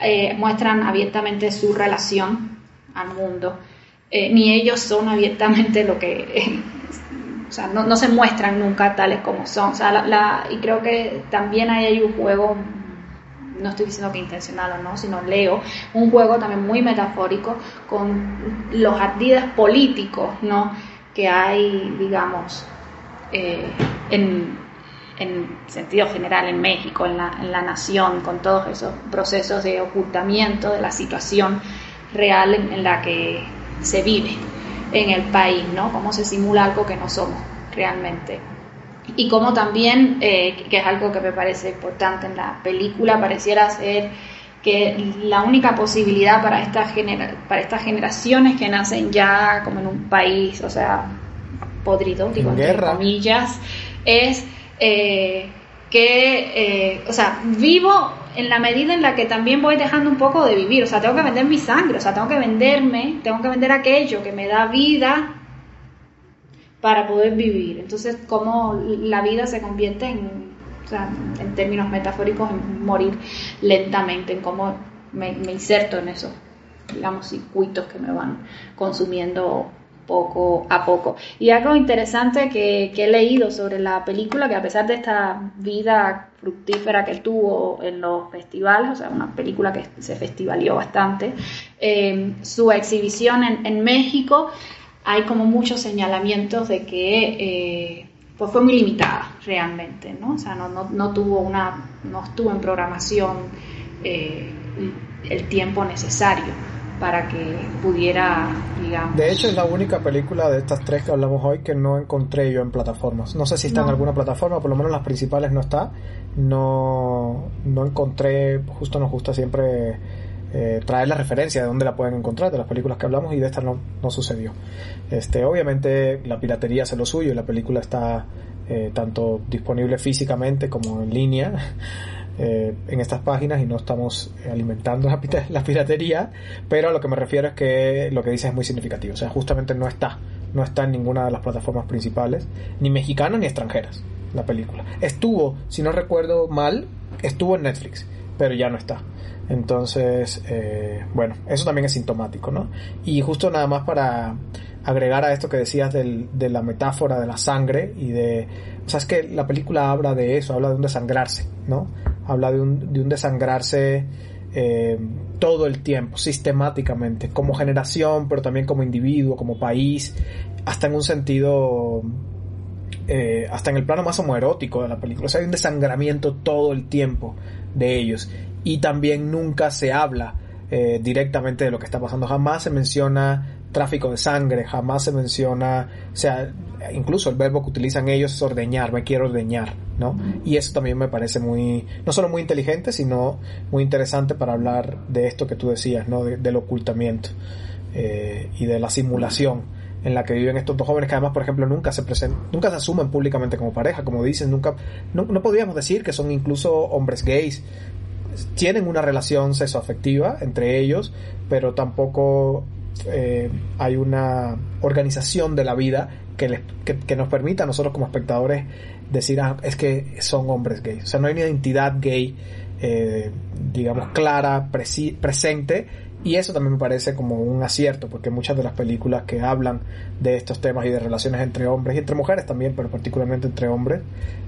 C: eh, muestran abiertamente su relación al mundo eh, ni ellos son abiertamente lo que, o sea, no, no, se muestran nunca tales como son. O sea, la, y creo que también hay un juego, no estoy diciendo que intencional o no, sino leo, un juego también muy metafórico con los ardides políticos, ¿no? Que hay, digamos, eh, en, en sentido general en México, en la, en la nación, con todos esos procesos de ocultamiento de la situación real en la que se vive en el país, ¿no? Cómo se simula algo que no somos realmente. Y cómo también, eh, que es algo que me parece importante en la película, pareciera ser que la única posibilidad para, esta para estas generaciones que nacen ya como en un país, o sea, podrido, digo, entre comillas, es eh, que, eh, o sea, vivo en la medida en la que también voy dejando un poco de vivir, o sea, tengo que vender mi sangre, o sea, tengo que venderme, tengo que vender aquello que me da vida para poder vivir. Entonces, cómo la vida se convierte en, o sea, en términos metafóricos, en morir lentamente, en cómo me, inserto en esos, digamos, circuitos que me van consumiendo poco a poco. Y algo interesante que, he leído sobre la película, que a pesar de esta vida fructífera que tuvo en los festivales, o sea, una película que se festivalió bastante, eh, su exhibición en, México, hay como muchos señalamientos de que eh, pues fue muy limitada realmente, ¿no? O sea, no, no, tuvo una, no estuvo en programación eh, el tiempo necesario para que pudiera, digamos...
B: De hecho, es la única película de estas tres que hablamos hoy que no encontré yo en plataformas. No sé si está en alguna plataforma, por lo menos las principales no está. No, no encontré, justo nos gusta siempre eh, traer la referencia de dónde la pueden encontrar, de las películas que hablamos, y de esta no, no sucedió. Este, obviamente la piratería hace lo suyo y la película está eh, tanto disponible físicamente como en línea. Eh, en estas páginas y no estamos alimentando la, la, piratería, pero a lo que me refiero es que lo que dice es muy significativo, o sea, justamente no está, no está en ninguna de las plataformas principales, ni mexicanas ni extranjeras, la película. Estuvo, si no recuerdo mal, estuvo en Netflix, pero ya no está. Entonces, eh, bueno, eso también es sintomático, ¿no? Y justo nada más para agregar a esto que decías del, de la metáfora de la sangre y de... O sea, es que la película habla de eso, habla de un desangrarse, ¿no? Habla de un, de un desangrarse eh, todo el tiempo, sistemáticamente, como generación, pero también como individuo, como país, hasta en un sentido, eh, hasta en el plano más homoerótico de la película. O sea, hay un desangramiento todo el tiempo de ellos. Y también nunca se habla eh, directamente de lo que está pasando. Jamás se menciona tráfico de sangre, jamás se menciona, sea, incluso el verbo que utilizan ellos es ordeñar, me quiero ordeñar, ¿no? Y eso también me parece muy, no solo muy inteligente, sino muy interesante para hablar de esto que tú decías, ¿no? del ocultamiento eh, y de la simulación en la que viven estos dos jóvenes que además, por ejemplo, nunca se presentan, nunca se asumen públicamente como pareja, como dicen, nunca, no, no podríamos decir que son incluso hombres gays, tienen una relación sexoafectiva entre ellos, pero tampoco eh, hay una organización de la vida que, que, nos permita a nosotros como espectadores decir, ah, es que son hombres gays. O sea, no hay una identidad gay, eh, digamos, clara, presente. Y eso también me parece como un acierto, porque muchas de las películas que hablan de estos temas y de relaciones entre hombres y entre mujeres también, pero particularmente entre hombres,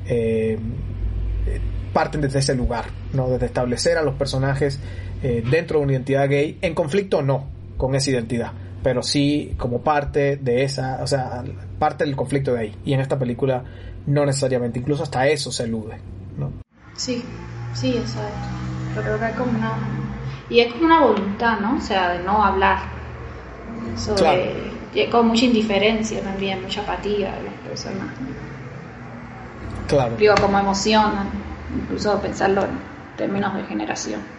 B: eh, parten desde ese lugar, ¿no? Desde establecer a los personajes dentro de una identidad gay, en conflicto o no, con esa identidad, pero sí como parte de esa, o sea, parte del conflicto de ahí. Y en esta película no necesariamente, incluso hasta eso se elude, ¿no?
C: Sí, sí, exacto. Pero creo que como una... Y es como una voluntad, ¿no? O sea, de no hablar sobre... Y con mucha indiferencia también, mucha apatía de las personas.
B: Claro.
C: Digo, como emocionan, incluso pensarlo en términos de generación.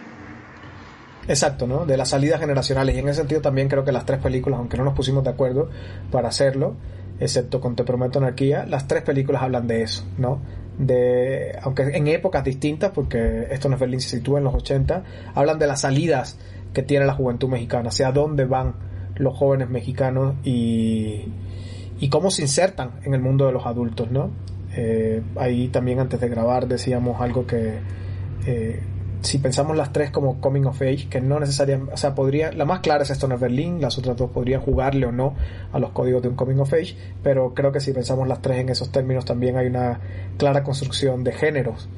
B: Exacto, ¿no? De las salidas generacionales. Y en ese sentido también creo que las tres películas, aunque no nos pusimos de acuerdo para hacerlo, excepto con Te Prometo Anarquía, las tres películas hablan de eso, ¿no? De, aunque en épocas distintas, porque esto no es Berlín se sitúa en los 80, hablan de las salidas que tiene la juventud mexicana, hacia dónde van los jóvenes mexicanos y, y cómo se insertan en el mundo de los adultos, ¿no? Eh, ahí también antes de grabar decíamos algo que eh, si pensamos las tres como coming of age, que no necesariamente, o sea, podría, la más clara es Stone of Berlin, las otras dos podrían jugarle o no a los códigos de un coming of age, pero creo que si pensamos las tres en esos términos también hay una clara construcción de géneros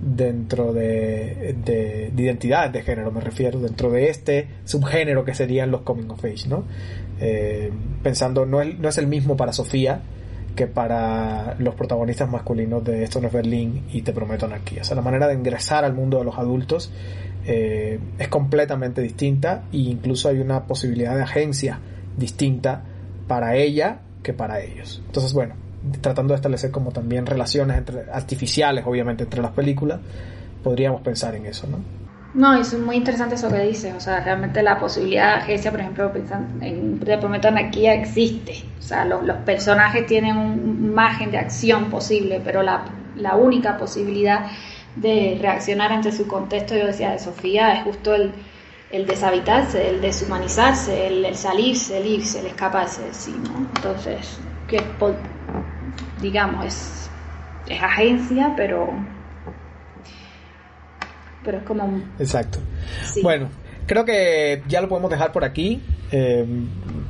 B: dentro de, de, identidades de género, me refiero, dentro de este subgénero que serían los coming of age, ¿no? Eh, pensando, no es, no es el mismo para Sofía, que para los protagonistas masculinos de Stone of Berlin y Te Prometo Anarquía. O sea, la manera de ingresar al mundo de los adultos eh, es completamente distinta e incluso hay una posibilidad de agencia distinta para ella que para ellos. Entonces, bueno, tratando de establecer como también relaciones entre, artificiales, obviamente, entre las películas, podríamos pensar en eso, ¿no?
C: No, es muy interesante eso que dices, o sea, realmente la posibilidad de agencia, por ejemplo, pensando en Te Prometo Anarquía existe, o sea, los, personajes tienen un margen de acción posible, pero la, la, única posibilidad de reaccionar ante su contexto, yo decía, de Sofía, es justo el, el deshabitarse, el deshumanizarse, el, salirse, el irse, el escaparse de sí, ¿no? Entonces, que digamos, es, es agencia, pero pero es como
B: Exacto. Bueno, creo que ya lo podemos dejar por aquí. Eh,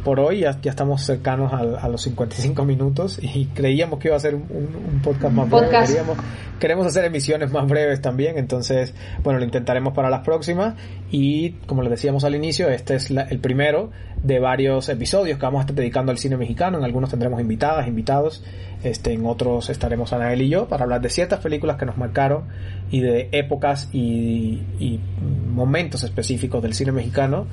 B: por hoy ya, ya estamos cercanos a, los 55 minutos y creíamos que iba a ser un, podcast más breve. Queríamos, queremos hacer emisiones más breves también, entonces, bueno, lo intentaremos para las próximas y como les decíamos al inicio, este es el primero de varios episodios que vamos a estar dedicando al cine mexicano. En algunos tendremos invitadas, invitados, este, en otros estaremos Anael y yo para hablar de ciertas películas que nos marcaron y de épocas y, y momentos específicos del cine mexicano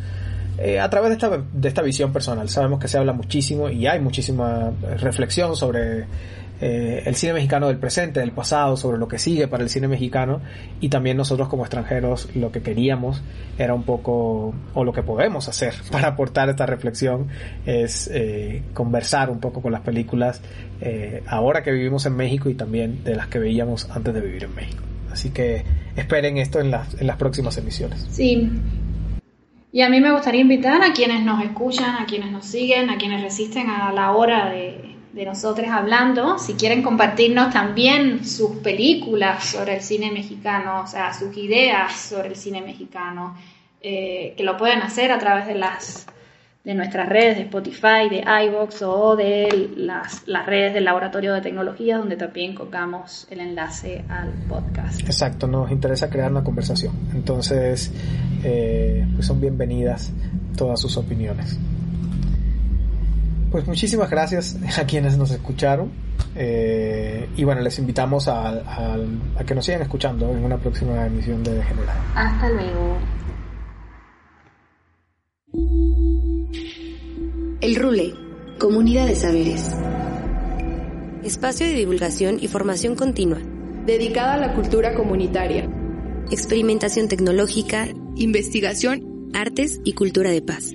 B: eh, a través de esta, de esta visión personal. Sabemos que se habla muchísimo y hay muchísima reflexión sobre eh, el cine mexicano del presente, del pasado, sobre lo que sigue para el cine mexicano y también nosotros como extranjeros lo que queríamos era un poco, o lo que podemos hacer para aportar esta reflexión es eh, conversar un poco con las películas ahora que vivimos en México y también de las que veíamos antes de vivir en México. Así que esperen esto en las, en las próximas emisiones.
C: Sí, y a mí me gustaría invitar a quienes nos escuchan, a quienes nos siguen, a quienes resisten a la hora de, nosotros hablando, si quieren compartirnos también sus películas sobre el cine mexicano, o sea, sus ideas sobre el cine mexicano, eh, que lo pueden hacer a través de las de nuestras redes de Spotify, de iVoox o de las, las, redes del Laboratorio de Tecnología, donde también colgamos el enlace al podcast.
B: Exacto, nos interesa crear una conversación. Entonces, eh, pues son bienvenidas todas sus opiniones. Pues muchísimas gracias a quienes nos escucharon. Eh, y bueno, les invitamos a, a que nos sigan escuchando en una próxima emisión de General.
C: Hasta luego.
D: El Rule, Comunidad de Saberes. Espacio de divulgación y formación continua.
E: Dedicada a la cultura comunitaria.
D: Experimentación tecnológica.
E: Investigación.
D: Artes y cultura de paz.